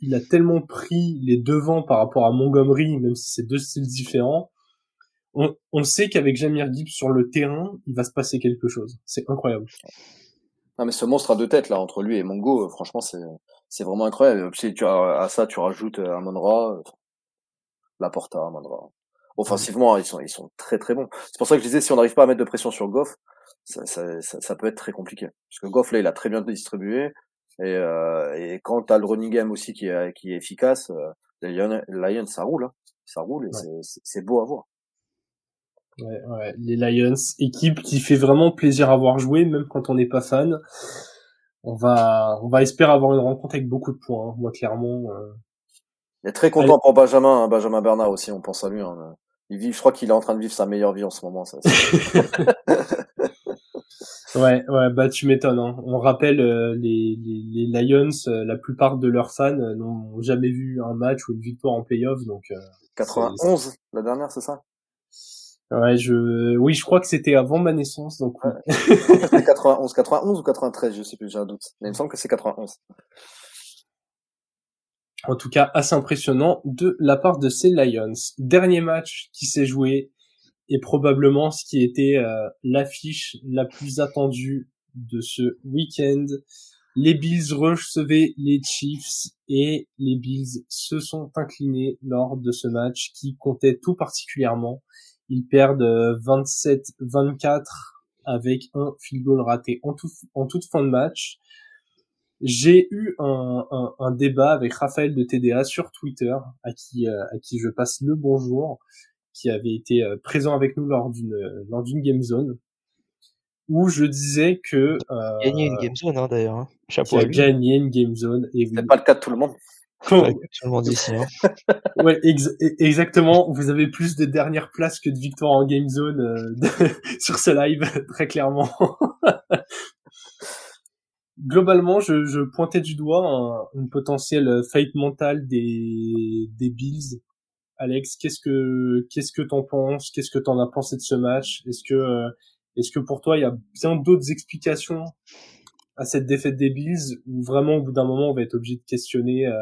il a tellement pris les devants par rapport à Montgomery, même si c'est deux styles différents, on, on sait qu'avec Jamir Gibbs sur le terrain, il va se passer quelque chose. C'est incroyable. Non, mais ce monstre à deux têtes, là, entre lui et Mongo, euh, franchement, c'est, c'est vraiment incroyable. Si tu as, à ça, tu rajoutes euh, Amon Ra, euh, la Porta, Amon Ra. Offensivement, ils sont, ils sont très très bons. C'est pour ça que je disais, si on n'arrive pas à mettre de pression sur Goff, ça, ça, ça, ça peut être très compliqué. Parce que Goff, là, il a très bien distribué. Et, euh, et quand t'as le running game aussi qui est, qui est efficace, euh, Lions, les Lions, ça roule. Hein. Ça roule et Ouais. c'est beau à voir. Ouais, ouais. Les Lions, équipe qui fait vraiment plaisir à voir jouer, même quand on n'est pas fan. On va, on va espérer avoir une rencontre avec beaucoup de points. hein. Moi, clairement, euh, Il est très content pour Benjamin, hein, Benjamin Bernard aussi, on pense à lui. Hein. Il vit, je crois qu'il est en train de vivre sa meilleure vie en ce moment. Ça, Ouais, ouais, bah tu m'étonnes. Hein. On rappelle euh, les, les, les Lions, euh, la plupart de leurs fans euh, n'ont jamais vu un match ou une victoire en playoff, donc euh, 91, la dernière, c'est ça? Ouais, je, oui, je crois que c'était avant ma naissance, donc oui. C'est 91, 91 ou 93, je sais plus, j'ai un doute. Mais il me semble que c'est 91. En tout cas, assez impressionnant de la part de ces Lions. Dernier match qui s'est joué et probablement ce qui était euh, l'affiche la plus attendue de ce week-end. Les Bills recevaient les Chiefs et les Bills se sont inclinés lors de ce match qui comptait tout particulièrement. Ils perdent euh, 27-24 avec un field goal raté en, tout, en toute fin de match. J'ai eu un, un, un, débat avec Raphaël de TDA sur Twitter, à qui, euh, à qui je passe le bonjour, qui avait été euh, présent avec nous lors d'une lors d'une game zone, où je disais que euh, gagné une game zone hein, d'ailleurs. Hein. Chapeau qui a gagné une game zone. Et oui. pas le cas de tout le monde. Hein. ouais, ex exactement. Vous avez plus de dernières places que de victoires en game zone euh, de, sur ce live, très clairement. Globalement, je, je, pointais du doigt un, une potentielle fate mentale des, des Bills. Alex, qu'est-ce que qu'est-ce que t'en penses? Qu'est-ce que t'en as pensé de ce match? Est-ce que euh, est-ce que pour toi il y a bien d'autres explications à cette défaite des Bills ou vraiment au bout d'un moment on va être obligé de questionner euh,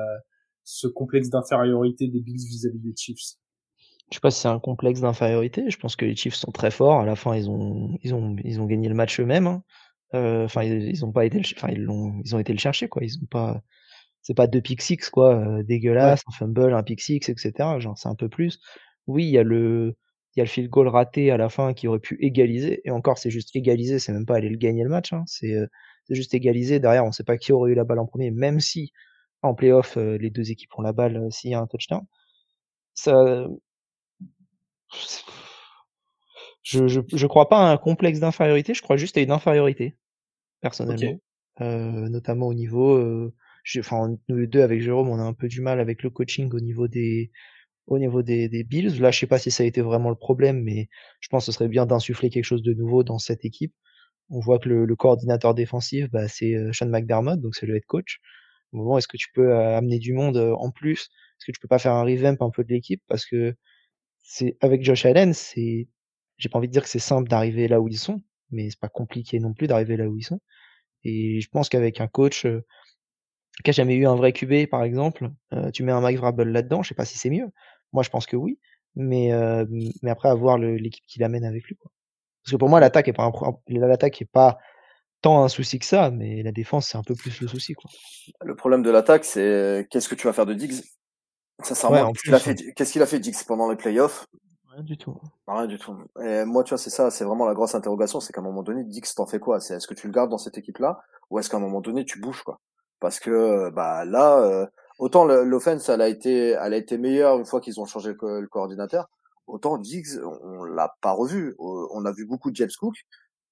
ce complexe d'infériorité des Bills vis-à-vis -vis des Chiefs je sais pas si c'est un complexe d'infériorité. Je pense que les Chiefs sont très forts. À la fin, ils ont, ils ont, ils ont gagné le match eux-mêmes. Hein. Enfin, ils, ils ont pas été, enfin, ils l'ont, ils ont été le chercher, quoi. Ils ont pas, c'est pas deux pick six, quoi, euh, dégueulasse, ouais. un fumble, un pick six, etc. Genre, c'est un peu plus. Oui, il y a le, il y a le field goal raté à la fin qui aurait pu égaliser. Et encore, c'est juste égaliser, c'est même pas aller le gagner le match. Hein. C'est, euh, c'est juste égaliser. Derrière, on sait pas qui aurait eu la balle en premier, même si en playoff, euh, les deux équipes ont la balle euh, s'il y a un touchdown. Ça, je, je, je crois pas à un complexe d'infériorité, je crois juste à une infériorité, personnellement. Okay. Euh, notamment au niveau, euh, enfin, nous deux avec Jérôme, on a un peu du mal avec le coaching au niveau des, au niveau des, des Bills. Là, je sais pas si ça a été vraiment le problème, mais je pense que ce serait bien d'insuffler quelque chose de nouveau dans cette équipe. On voit que le, le coordinateur défensif, bah, c'est Sean McDermott, donc c'est le head coach. Bon, est-ce que tu peux euh, amener du monde en plus? Est-ce que tu peux pas faire un revamp un peu de l'équipe? Parce que c'est avec Josh Allen, c'est j'ai pas envie de dire que c'est simple d'arriver là où ils sont, mais c'est pas compliqué non plus d'arriver là où ils sont. Et je pense qu'avec un coach euh, qui a jamais eu un vrai QB, par exemple, euh, tu mets un Mike Vrabel là-dedans, je sais pas si c'est mieux. Moi, je pense que oui, mais euh, mais après avoir l'équipe qui l'amène avec lui. Quoi. Parce que pour moi, l'attaque est pas l'attaque est pas tant un souci que ça, mais la défense c'est un peu plus le souci. Quoi. Le problème de l'attaque, c'est qu'est-ce que tu vas faire de Diggs? Sincèrement, ouais, qu'est-ce qu'il a fait, qu'est-ce qu'il a fait Diggs pendant les playoffs? Rien du tout. Rien du tout. Et moi, tu vois, c'est ça, c'est vraiment la grosse interrogation, c'est qu'à un moment donné, Dix, t'en fais quoi? C'est est-ce que tu le gardes dans cette équipe-là, ou est-ce qu'à un moment donné, tu bouges quoi? Parce que bah là, euh, autant l'offense, elle a été, elle a été meilleure une fois qu'ils ont changé le, le coordinateur, autant Diggs, on, on l'a pas revu. On a vu beaucoup de James Cook.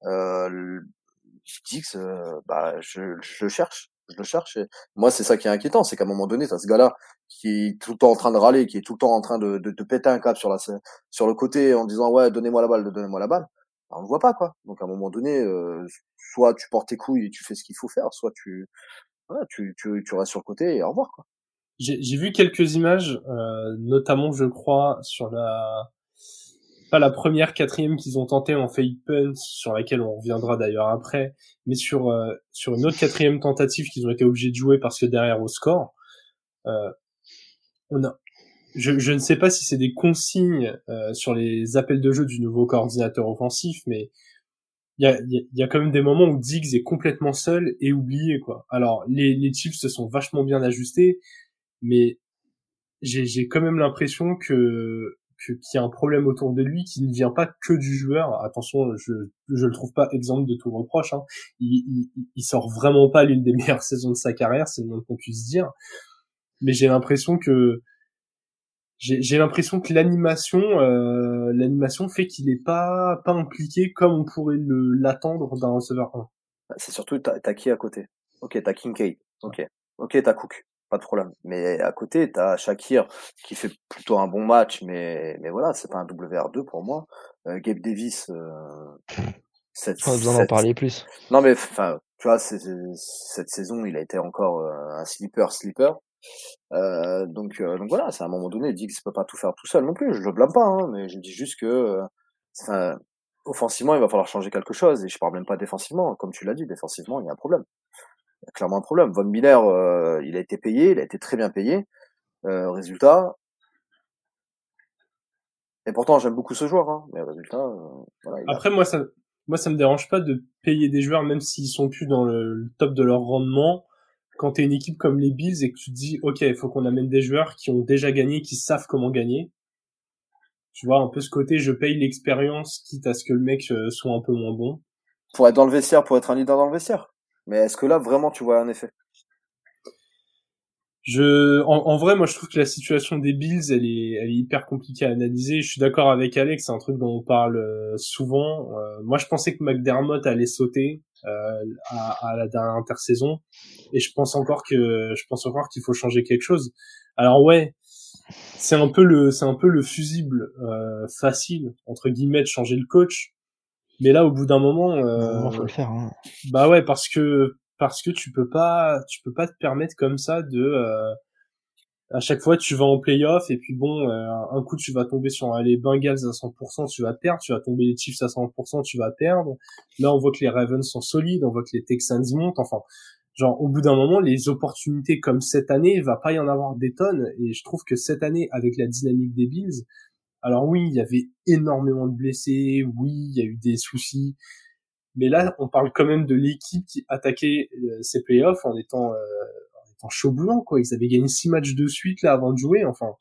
Euh, Diggs, euh, bah, je, je le cherche je le cherche. Moi, c'est ça qui est inquiétant, c'est qu'à un moment donné, t'as ce gars-là qui est tout le temps en train de râler, qui est tout le temps en train de, de, de péter un câble sur la sur le côté en disant ouais, donnez-moi la balle, donnez-moi la balle. Ben, on le voit pas quoi. Donc à un moment donné, euh, soit tu portes tes couilles et tu fais ce qu'il faut faire, soit tu voilà, tu, tu, tu restes sur le côté et au revoir quoi. J'ai vu quelques images, euh, notamment je crois sur la pas la première quatrième qu'ils ont tenté en fake punt sur laquelle on reviendra d'ailleurs après mais sur euh, sur une autre quatrième tentative qu'ils ont été obligés de jouer parce que derrière au score euh, on a je, je ne sais pas si c'est des consignes euh, sur les appels de jeu du nouveau coordinateur offensif, mais il y a, y a, quand même des moments où Diggs est complètement seul et oublié quoi. Alors les, les Chiefs se sont vachement bien ajustés, mais j'ai quand même l'impression que qu'il y a un problème autour de lui qui ne vient pas que du joueur. Attention, je je le trouve pas exemple de tout reproche. Hein. Il, il, il sort vraiment pas l'une des meilleures saisons de sa carrière, c'est le moins qu'on puisse dire. Mais j'ai l'impression que j'ai l'impression que l'animation euh, l'animation fait qu'il est pas pas impliqué comme on pourrait le l'attendre d'un receveur 1. C'est surtout t'as qui à côté Ok, t'as Kincaid. Ok, ok, t'as Cook, pas de problème. Mais à côté t'as Shakir qui fait plutôt un bon match, mais mais voilà, c'est pas un WR2 pour moi. Euh, Gabe Davis. Euh, cette, Pas besoin d'en parler plus. Non mais enfin, tu vois, cette saison, il a été encore euh, un sleeper sleeper. Euh, donc, euh, donc voilà, c'est à un moment donné, il dit qu'il peut pas tout faire tout seul non plus. Je le blâme pas, hein, mais je dis juste que, offensivement, il va falloir changer quelque chose. Et je parle même pas défensivement, comme tu l'as dit, défensivement, il y a un problème. Y a clairement un problème. Von Miller, euh, il a été payé, il a été très bien payé. Euh, résultat. Et pourtant, j'aime beaucoup ce joueur, hein, mais résultat. Voilà, Après, moi, ça, moi, ça me dérange pas de payer des joueurs, même s'ils sont plus dans le top de leur rendement quand t'es une équipe comme les Bills et que tu te dis, OK, il faut qu'on amène des joueurs qui ont déjà gagné, qui savent comment gagner. Tu vois, un peu ce côté, je paye l'expérience, quitte à ce que le mec euh, soit un peu moins bon. Pour être dans le vestiaire, pour être un leader dans le vestiaire. Mais est-ce que là, vraiment, tu vois un effet? Je, en, vrai, moi, je trouve que la situation des Bills, elle est, elle est hyper compliquée à analyser. Je suis d'accord avec Alex, c'est un truc dont on parle euh, souvent. Euh, moi, je pensais que McDermott allait sauter euh, à, à, la dernière intersaison, et je pense encore que, je pense encore qu'il faut changer quelque chose. Alors ouais, c'est un peu le, c'est un peu le fusible facile entre guillemets de changer le coach. Mais là, au bout d'un moment, euh, faut le faire. Hein. Bah ouais, parce que parce que tu peux pas tu peux pas te permettre comme ça de euh, à chaque fois tu vas en playoff et puis bon euh, un coup tu vas tomber sur les Bengals à 100% tu vas perdre tu vas tomber les Chiefs à 100% tu vas perdre là on voit que les Ravens sont solides on voit que les Texans montent enfin genre au bout d'un moment les opportunités comme cette année il va pas y en avoir des tonnes et je trouve que cette année avec la dynamique des Bills alors oui il y avait énormément de blessés oui il y a eu des soucis mais là, on parle quand même de l'équipe qui attaquait euh, ces playoffs en étant, euh, en étant chaud bouillant, quoi. Ils avaient gagné six matchs de suite là avant de jouer. Enfin,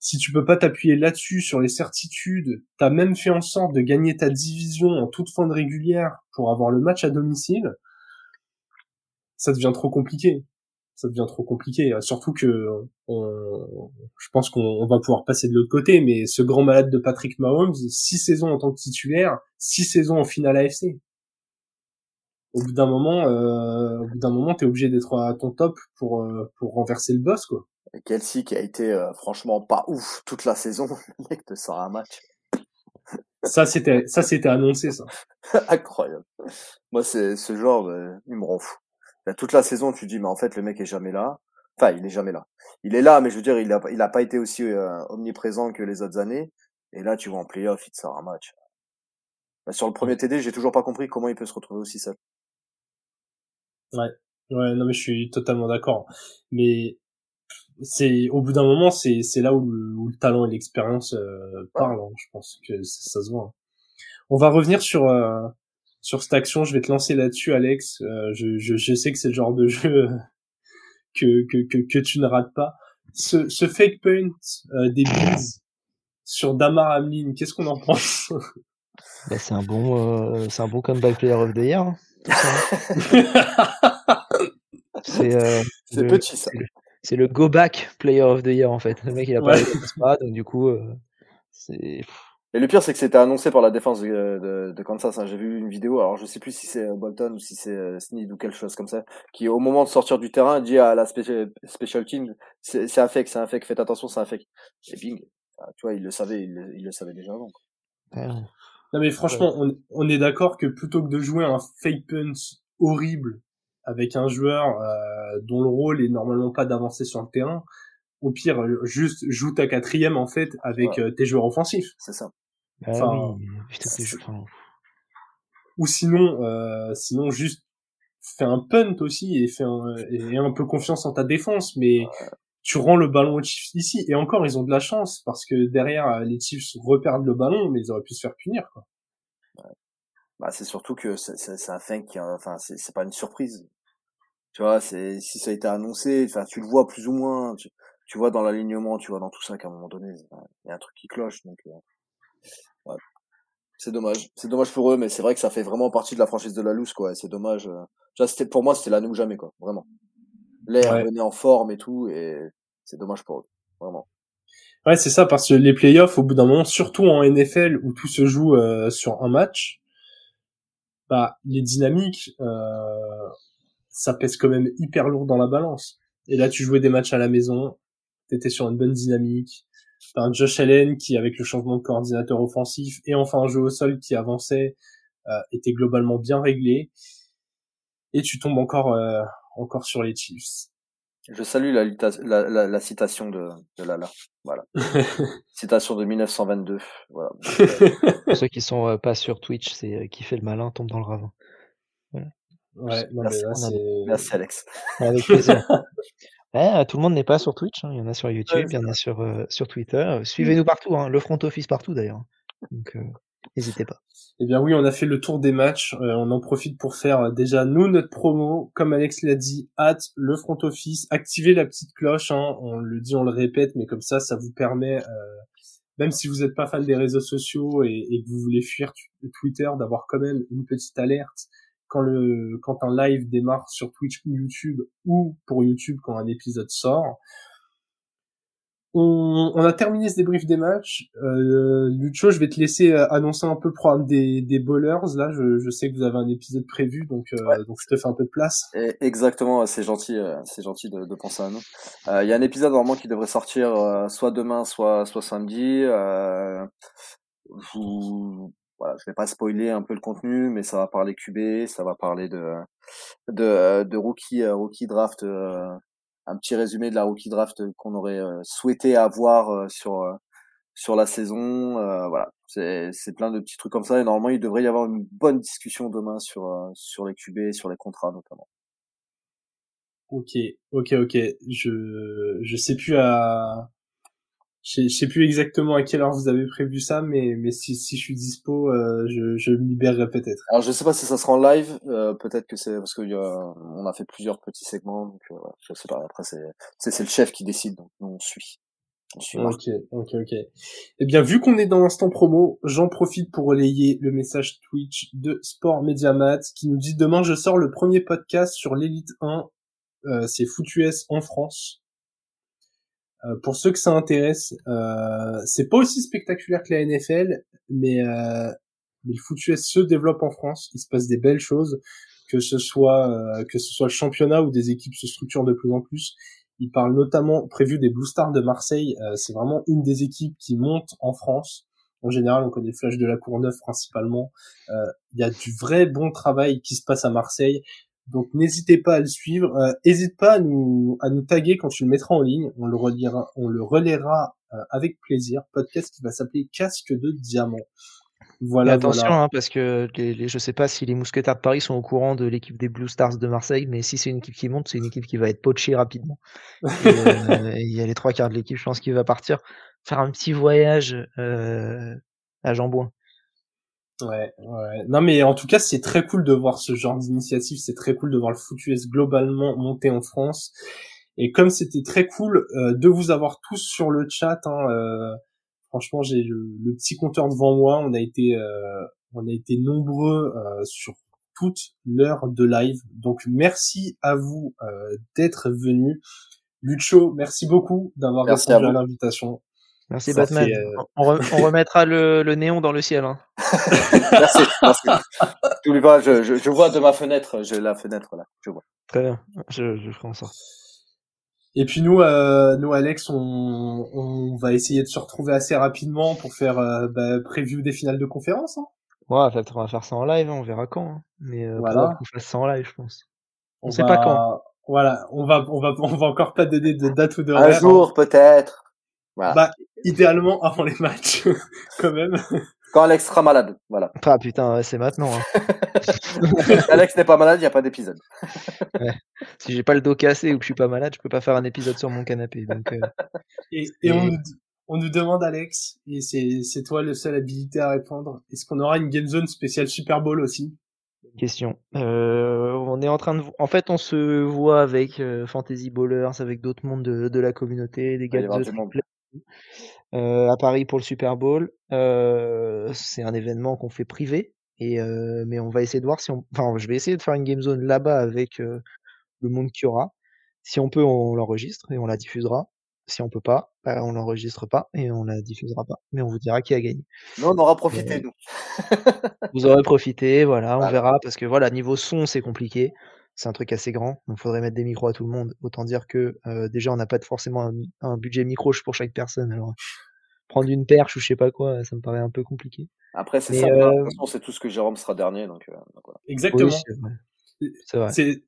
si tu peux pas t'appuyer là-dessus sur les certitudes, t'as même fait en sorte de gagner ta division en toute fin de régulière pour avoir le match à domicile, ça devient trop compliqué ça devient trop compliqué. Surtout que on, je pense qu'on va pouvoir passer de l'autre côté, mais ce grand malade de Patrick Mahomes, six saisons en tant que titulaire, six saisons en finale AFC. Au bout d'un moment, euh, au bout d'un moment, t'es obligé d'être à ton top pour euh, pour renverser le boss, quoi. Kelsey qui a été euh, franchement pas ouf toute la saison, le mec te sort un match. Ça c'était ça c'était annoncé ça. Incroyable. Moi c'est ce genre, il me rend fou toute la saison, tu dis, mais en fait, le mec est jamais là. Enfin, il est jamais là. Il est là, mais je veux dire, il a, il a pas été aussi euh, omniprésent que les autres années. Et là, tu vois en playoff, il te sort un match. Bah, sur le premier TD, j'ai toujours pas compris comment il peut se retrouver aussi seul. Ouais, ouais, non mais je suis totalement d'accord. Mais c'est au bout d'un moment, c'est c'est là où le, où le, talent et l'expérience euh, parlent. Hein. Je pense que ça, se voit. Hein. On va revenir sur euh, sur cette action. Je vais te lancer là-dessus, Alex. Euh, je, je, je, sais que c'est le genre de jeu que, que, que, que, tu ne rates pas. Ce, ce fake point euh, des Bills sur Damar Hamlin, qu'est-ce qu'on en pense? Bah, C'est un bon, euh, c'est un bon comeback player of the year. Hein, c'est euh, petit ça. C'est le, go back player of the year en fait. Le mec il a pas ouais. donc du coup euh, c'est et le pire, c'est que c'était annoncé par la défense de, de, de Kansas. Hein. J'ai vu une vidéo, alors je sais plus si c'est euh, Bolton ou si c'est euh, Sneed ou quelque chose comme ça, qui au moment de sortir du terrain dit à la special, special team, c'est un fake, c'est un fake, faites attention, c'est un fake. Et bing, tu vois, il le savait, il le, il le savait déjà avant. Non mais franchement, on, on est d'accord que plutôt que de jouer un fake punt horrible avec un joueur euh, dont le rôle est normalement pas d'avancer sur le terrain, au pire, juste joue ta quatrième en fait avec tes joueurs offensifs. C'est ça. Enfin, Ou sinon, euh, sinon juste fais un punt aussi et fais un, et un peu confiance en ta défense, mais tu rends le ballon aux Chiefs ici. Et encore, ils ont de la chance parce que derrière, les Chiefs reperdent le ballon, mais ils auraient pu se faire punir. Quoi. Bah, c'est surtout que c'est un fin qui, enfin, c'est pas une surprise. Tu vois, c'est si ça a été annoncé, enfin, tu le vois plus ou moins. Tu, tu vois dans l'alignement, tu vois dans tout ça qu'à un moment donné, il y a un truc qui cloche. Donc, euh, ouais. c'est dommage. C'est dommage pour eux, mais c'est vrai que ça fait vraiment partie de la franchise de la loose, quoi. C'est dommage. Euh. c'était pour moi, c'était la ou jamais, quoi. Vraiment. L'air venait en forme et tout, et c'est dommage pour eux. Vraiment. Ouais, c'est ça, parce que les playoffs, au bout d'un moment, surtout en NFL où tout se joue euh, sur un match, bah les dynamiques, euh, ça pèse quand même hyper lourd dans la balance. Et là, tu jouais des matchs à la maison, t'étais sur une bonne dynamique. Un Josh Allen qui, avec le changement de coordinateur offensif et enfin un jeu au sol qui avançait, euh, était globalement bien réglé. Et tu tombes encore euh, encore sur les Chiefs. Je salue la, la, la, citation de, de Lala. Voilà. citation de 1922. Voilà. Pour ceux qui sont euh, pas sur Twitch, c'est euh, qui fait le malin tombe dans le ravin. Voilà. Ouais, non, merci, mais là, c'est... merci Alex. Avec plaisir. ouais, tout le monde n'est pas sur Twitch. Hein. Il y en a sur YouTube, il y en a sur, euh, sur Twitter. Suivez-nous partout, hein. le front office partout d'ailleurs. Donc, n'hésitez pas. Eh bien oui, on a fait le tour des matchs. Euh, on en profite pour faire euh, déjà nous notre promo. Comme Alex l'a dit, hâte le front office, activez la petite cloche. Hein. On le dit, on le répète, mais comme ça, ça vous permet, euh, même si vous n'êtes pas fan des réseaux sociaux et, et, que vous voulez fuir Twitter, d'avoir quand même une petite alerte quand le quand un live démarre sur Twitch ou YouTube ou pour YouTube quand un épisode sort. On, on, a terminé ce débrief des matchs. Euh, Lucho, je vais te laisser euh, annoncer un peu le programme des, des bowlers. Là, je, je, sais que vous avez un épisode prévu, donc, euh, donc je te fais un peu de place. exactement, c'est gentil, euh, c'est gentil de, de, penser à nous. Il y a un épisode normalement qui devrait sortir soit demain, soit soit samedi. je vous, voilà, je vais pas spoiler un peu le contenu, mais ça va parler QB, ça va parler de de, de rookie rookie draft un petit résumé de la rookie draft qu'on aurait euh, souhaité avoir euh, sur euh, sur la saison. voilà, c'est c'est plein de petits trucs comme ça. Et normalement, il devrait y avoir une bonne discussion demain sur sur les QB, sur les contrats notamment. Ok, ok, ok. Je je sais plus à je sais plus exactement à quelle heure vous avez prévu ça, mais mais si, si je suis dispo, euh, je, je me libérerai peut-être. Alors je sais pas si ça sera en live, euh, peut-être que c'est parce que a, on a fait plusieurs petits segments, donc euh, je sais pas. Après c'est c'est le chef qui décide, donc nous on suit. On suit ok, ok, ok. Eh bien vu qu'on est dans l'instant promo, j'en profite pour relayer le message Twitch de Sport Mediamat qui nous dit demain je sors le premier podcast sur l'élite 1, euh, c'est Foutu en France. Euh, pour ceux que ça intéresse, euh, c'est pas aussi spectaculaire que la NFL, mais, euh, mais le foot US se développe en France. Il se passe des belles choses, que ce soit euh, que ce soit le championnat ou des équipes se structurent de plus en plus. Il parle notamment prévu des Blue Stars de Marseille. Euh, c'est vraiment une des équipes qui monte en France. En général, on connaît Flash de la Courneuve principalement. Il y a du vrai bon travail qui se passe à Marseille. Donc n'hésitez pas à le suivre. Euh, pas à nous, à nous taguer quand tu le mettras en ligne. On le relira, on le relaiera euh, avec plaisir. Podcast qui va s'appeler Casque de diamant. Voilà. attention, hein, parce que les, les, je sais pas si les mousquetaires de Paris sont au courant de l'équipe des Blue Stars de Marseille, mais si c'est une équipe qui monte, c'est une équipe qui va être poachée rapidement. Euh, il y a les trois quarts de l'équipe, je pense, qui va partir faire un petit voyage à Jambouin. Ouais, ouais. Non, mais en tout cas, c'est très cool de voir ce genre d'initiative. C'est très cool de voir le foot US globalement monter en France. Et comme c'était très cool euh, de vous avoir tous sur le chat, hein, euh, franchement, j'ai le, petit compteur devant moi. On a été, euh, on a été nombreux sur toute l'heure de live. Donc, merci à vous d'être venus. Lucho, merci beaucoup d'avoir répondu à l'invitation. Merci Batman. Euh, on, remettra le, néon dans le ciel. Hein. merci. merci. pas, je, je, vois de ma fenêtre, j'ai la fenêtre là, je vois. Très bien, je, je ferai en sorte. Et puis nous, euh, nous Alex, on, on va essayer de se retrouver assez rapidement pour faire euh, bah, preview des finales de conférence. Hein. Ouais, on va faire ça en live, hein, on verra quand. Hein. Mais euh, voilà. on fasse ça en live, je pense. On, sait pas quand. Voilà, on va, on va, on va encore pas donner de date ou de. Un jour peut-être. Bah, idéalement avant les matchs, quand même. Quand Alex sera malade, voilà. Ah putain, c'est maintenant. Hein. Alex n'est pas malade, il n'y a pas d'épisode. ouais. Si j'ai pas le dos cassé ou que je suis pas malade, je peux pas faire un épisode sur mon canapé. Donc, euh... Et, et, On, nous, on, nous, demande, Alex, et c'est toi le seul habilité à répondre, est-ce qu'on aura une Game Zone spéciale Super Bowl aussi? Question. Euh, on est en train de, en fait, on se voit avec euh, Fantasy Ballers, avec d'autres mondes de, de, la communauté, des gars de euh, à Paris pour le Super Bowl. Euh, c'est un événement qu'on fait privé, et euh, mais on va essayer de voir si on, enfin, je vais essayer de faire une game zone là-bas avec le monde qu'il y aura. Si on peut, on l'enregistre et on la diffusera. Si on peut pas, bah, on l'enregistre pas et on la diffusera pas. Mais on vous dira qui a gagné. Nous, on aura profité, nous. vous aurez profité, voilà, on voilà. verra, parce que voilà, niveau son, c'est compliqué. C'est un truc assez grand, donc faudrait mettre des micros à tout le monde. Autant dire que euh, déjà, on n'a pas forcément un, un, budget micro pour chaque personne. Alors, prendre une perche ou je sais pas quoi, ça me paraît un peu compliqué. Après, c'est ça. Euh... C'est tout ce que Jérôme sera dernier, donc, euh, donc voilà. Exactement. Oui,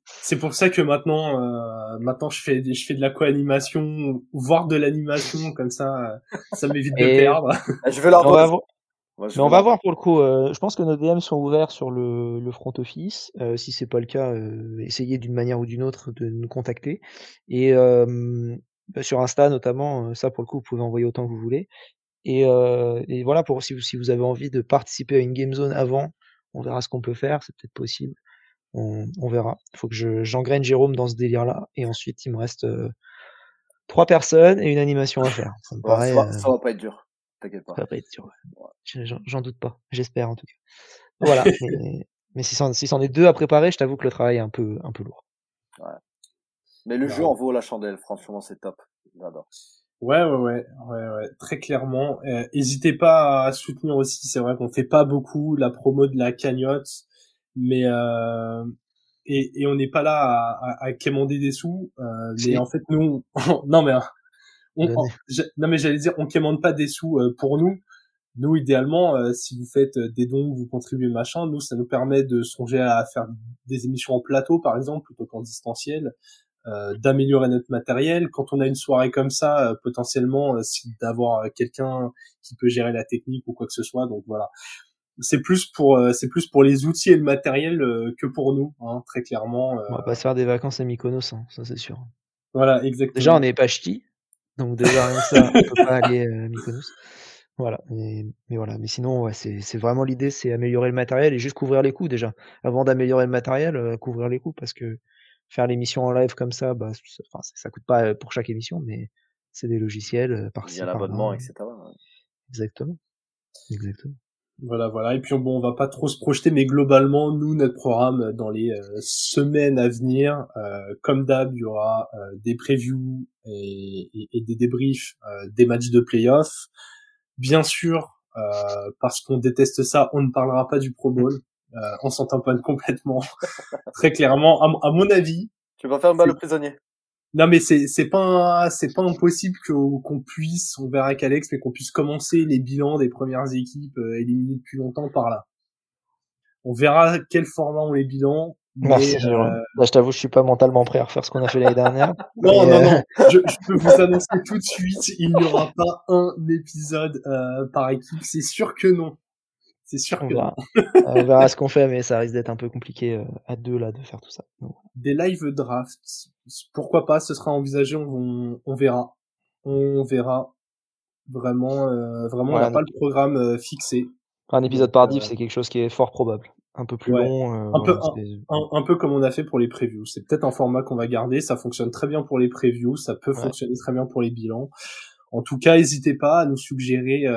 c'est pour ça que maintenant euh, maintenant je fais je fais de la co-animation voire de l'animation comme ça ça m'évite de perdre. je vais la on va, voir... Ouais, Mais on va voir pour le coup. Euh, je pense que nos DM sont ouverts sur le, le front office. Euh, si c'est pas le cas, euh, essayez d'une manière ou d'une autre de nous contacter. Et bah, sur Insta notamment, ça pour le coup, vous pouvez envoyer autant que vous voulez. Et, et voilà, pour si vous, si vous avez envie de participer à une game zone avant, on verra ce qu'on peut faire. C'est peut-être possible. On, on, verra. Il faut que je, j'engraine Jérôme dans ce délire-là. Et ensuite, il me reste trois personnes et une animation à faire. Ça me Ouais, paraît. ça, va, euh, ça va pas être dur. T'inquiète pas. ça va pas être dur. ouais. J'en doute pas. J'espère en tout cas. Voilà. mais mais si c'en si c'en est deux à préparer, je t'avoue que le travail est un peu un peu lourd. Mais le Ouais. jeu en vaut la chandelle, franchement, c'est top. J'adore. Ouais, ouais, ouais, ouais, ouais, très clairement. Euh, N'hésitez pas à soutenir aussi. C'est vrai qu'on fait pas beaucoup la promo de la cagnotte, mais euh, et, et on n'est pas là à, à, à quémander des sous. Euh, mais en fait, nous, on- non mais on, on- non mais j'allais dire, on quémande pas des sous euh, pour nous. Nous, idéalement, euh, si vous faites euh, des dons, vous contribuez machin, nous, ça nous permet de songer à faire des émissions en plateau, par exemple, plutôt qu'en distanciel, euh, d'améliorer notre matériel. Quand on a une soirée comme ça, euh, potentiellement, euh, d'avoir quelqu'un qui peut gérer la technique ou quoi que ce soit. Donc voilà, c'est plus pour euh, c'est plus pour les outils et le matériel euh, que pour nous, hein, très clairement. On va pas se faire des vacances à Mykonos, hein, ça c'est sûr. voilà, exactement. Déjà, on n'est pas ch'ti, donc déjà rien que ça, on peut pas aller euh, à Mykonos. Voilà. Mais, mais voilà. Mais sinon, ouais, c'est c'est vraiment l'idée, c'est améliorer le matériel et juste couvrir les coûts déjà. Avant d'améliorer le matériel, euh, couvrir les coûts parce que faire l'émission en live comme ça, bah, ça, ça, coûte pas euh, pour chaque émission, mais c'est des logiciels euh, Il par-ci y a l'abonnement, etc. ouais. Exactement. Exactement. Voilà, voilà. Et puis bon, on va pas trop se projeter, mais globalement, nous, notre programme euh, dans les euh, semaines à venir, euh, comme d'hab, il y aura euh, des previews et, et- et des débriefs euh, des matchs de playoff. Bien sûr, euh, parce qu'on déteste ça, on ne parlera pas du Pro Bowl. Euh, on s'en tamponne complètement, très clairement. À, mon- à mon avis, Tu vas faire un bal le prisonnier. non mais c'est c'est pas c'est pas impossible qu'on puisse, on verra avec Alex, mais qu'on puisse commencer les bilans des premières équipes éliminées depuis longtemps par là. On verra quel format ont les bilans. Mais, Merci, euh, Jérôme. Là, je t'avoue, je suis pas mentalement prêt à refaire ce qu'on a fait l'année dernière. non, mais, non, euh, non, je, je peux vous annoncer tout de suite, il n'y aura pas un épisode euh, par équipe, c'est sûr que non. C'est sûr On que non. verra. on verra ce qu'on fait, mais ça risque d'être un peu compliqué euh, à deux là de faire tout ça. Donc, Des live drafts, pourquoi pas, ce sera envisagé, on, on verra. On verra. Vraiment, euh, vraiment, on n'a pas le programme euh, fixé. un épisode par euh, div, c'est quelque chose qui est fort probable. Un peu plus Ouais. long. euh, Un peu- un, un peu comme on a fait pour les previews. C'est peut-être un format qu'on va garder. Ça fonctionne très bien pour les previews. Ça peut Ouais. fonctionner très bien pour les bilans. En tout cas, n'hésitez pas à nous suggérer, euh,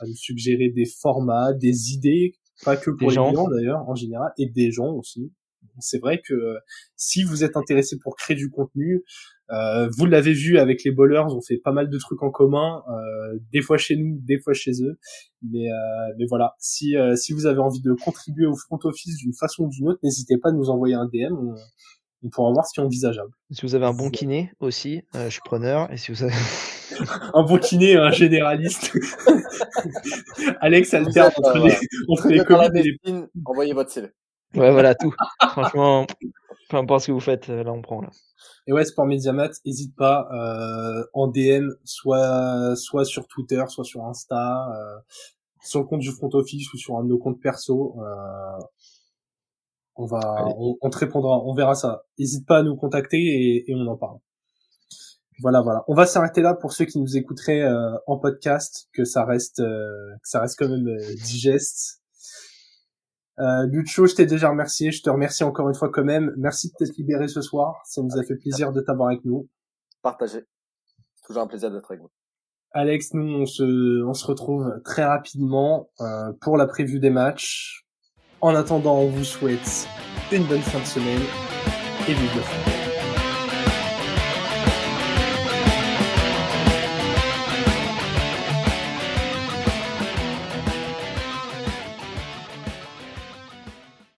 à nous suggérer des formats, des idées, pas que Des pour les gens. bilans d'ailleurs, en général, et des gens aussi. C'est vrai que euh, si vous êtes intéressé pour créer du contenu, euh, vous l'avez vu avec les bowlers, on fait pas mal de trucs en commun, euh, des fois chez nous, des fois chez eux. Mais, euh, mais voilà, si, euh, si vous avez envie de contribuer au front office d'une façon ou d'une autre, n'hésitez pas à nous envoyer un DM. On, on pourra voir ce qui est envisageable. Si vous avez un bon kiné aussi, euh, je suis preneur. Et si vous avez... Un bon kiné, un généraliste. Alex alterne entre les, entre les Covid et les envoyez votre CV. Ouais, voilà tout. Franchement, peu importe ce que vous faites, euh, là on prend là. Et ouais, Sport Mediamat, hésite pas euh, en DM, soit soit sur Twitter, soit sur Insta. euh, sur le compte du front office ou sur un de nos comptes perso. Euh, on va, on, te répondra, on verra ça. N'hésite pas à nous contacter et, et, on en parle. Voilà, voilà. On va s'arrêter là pour ceux qui nous écouteraient euh, en podcast, que ça reste, euh, que ça reste quand même digeste. Euh, Lucho, je t'ai déjà remercié. Je te remercie encore une fois quand même. Merci de t'être libéré ce soir. Ça nous a fait plaisir de t'avoir avec nous. Partagé. C'est toujours un plaisir d'être avec vous. Alex, nous on se, on se retrouve très rapidement euh, pour la prévue des matchs. En attendant, on vous souhaite une bonne fin de semaine et vive le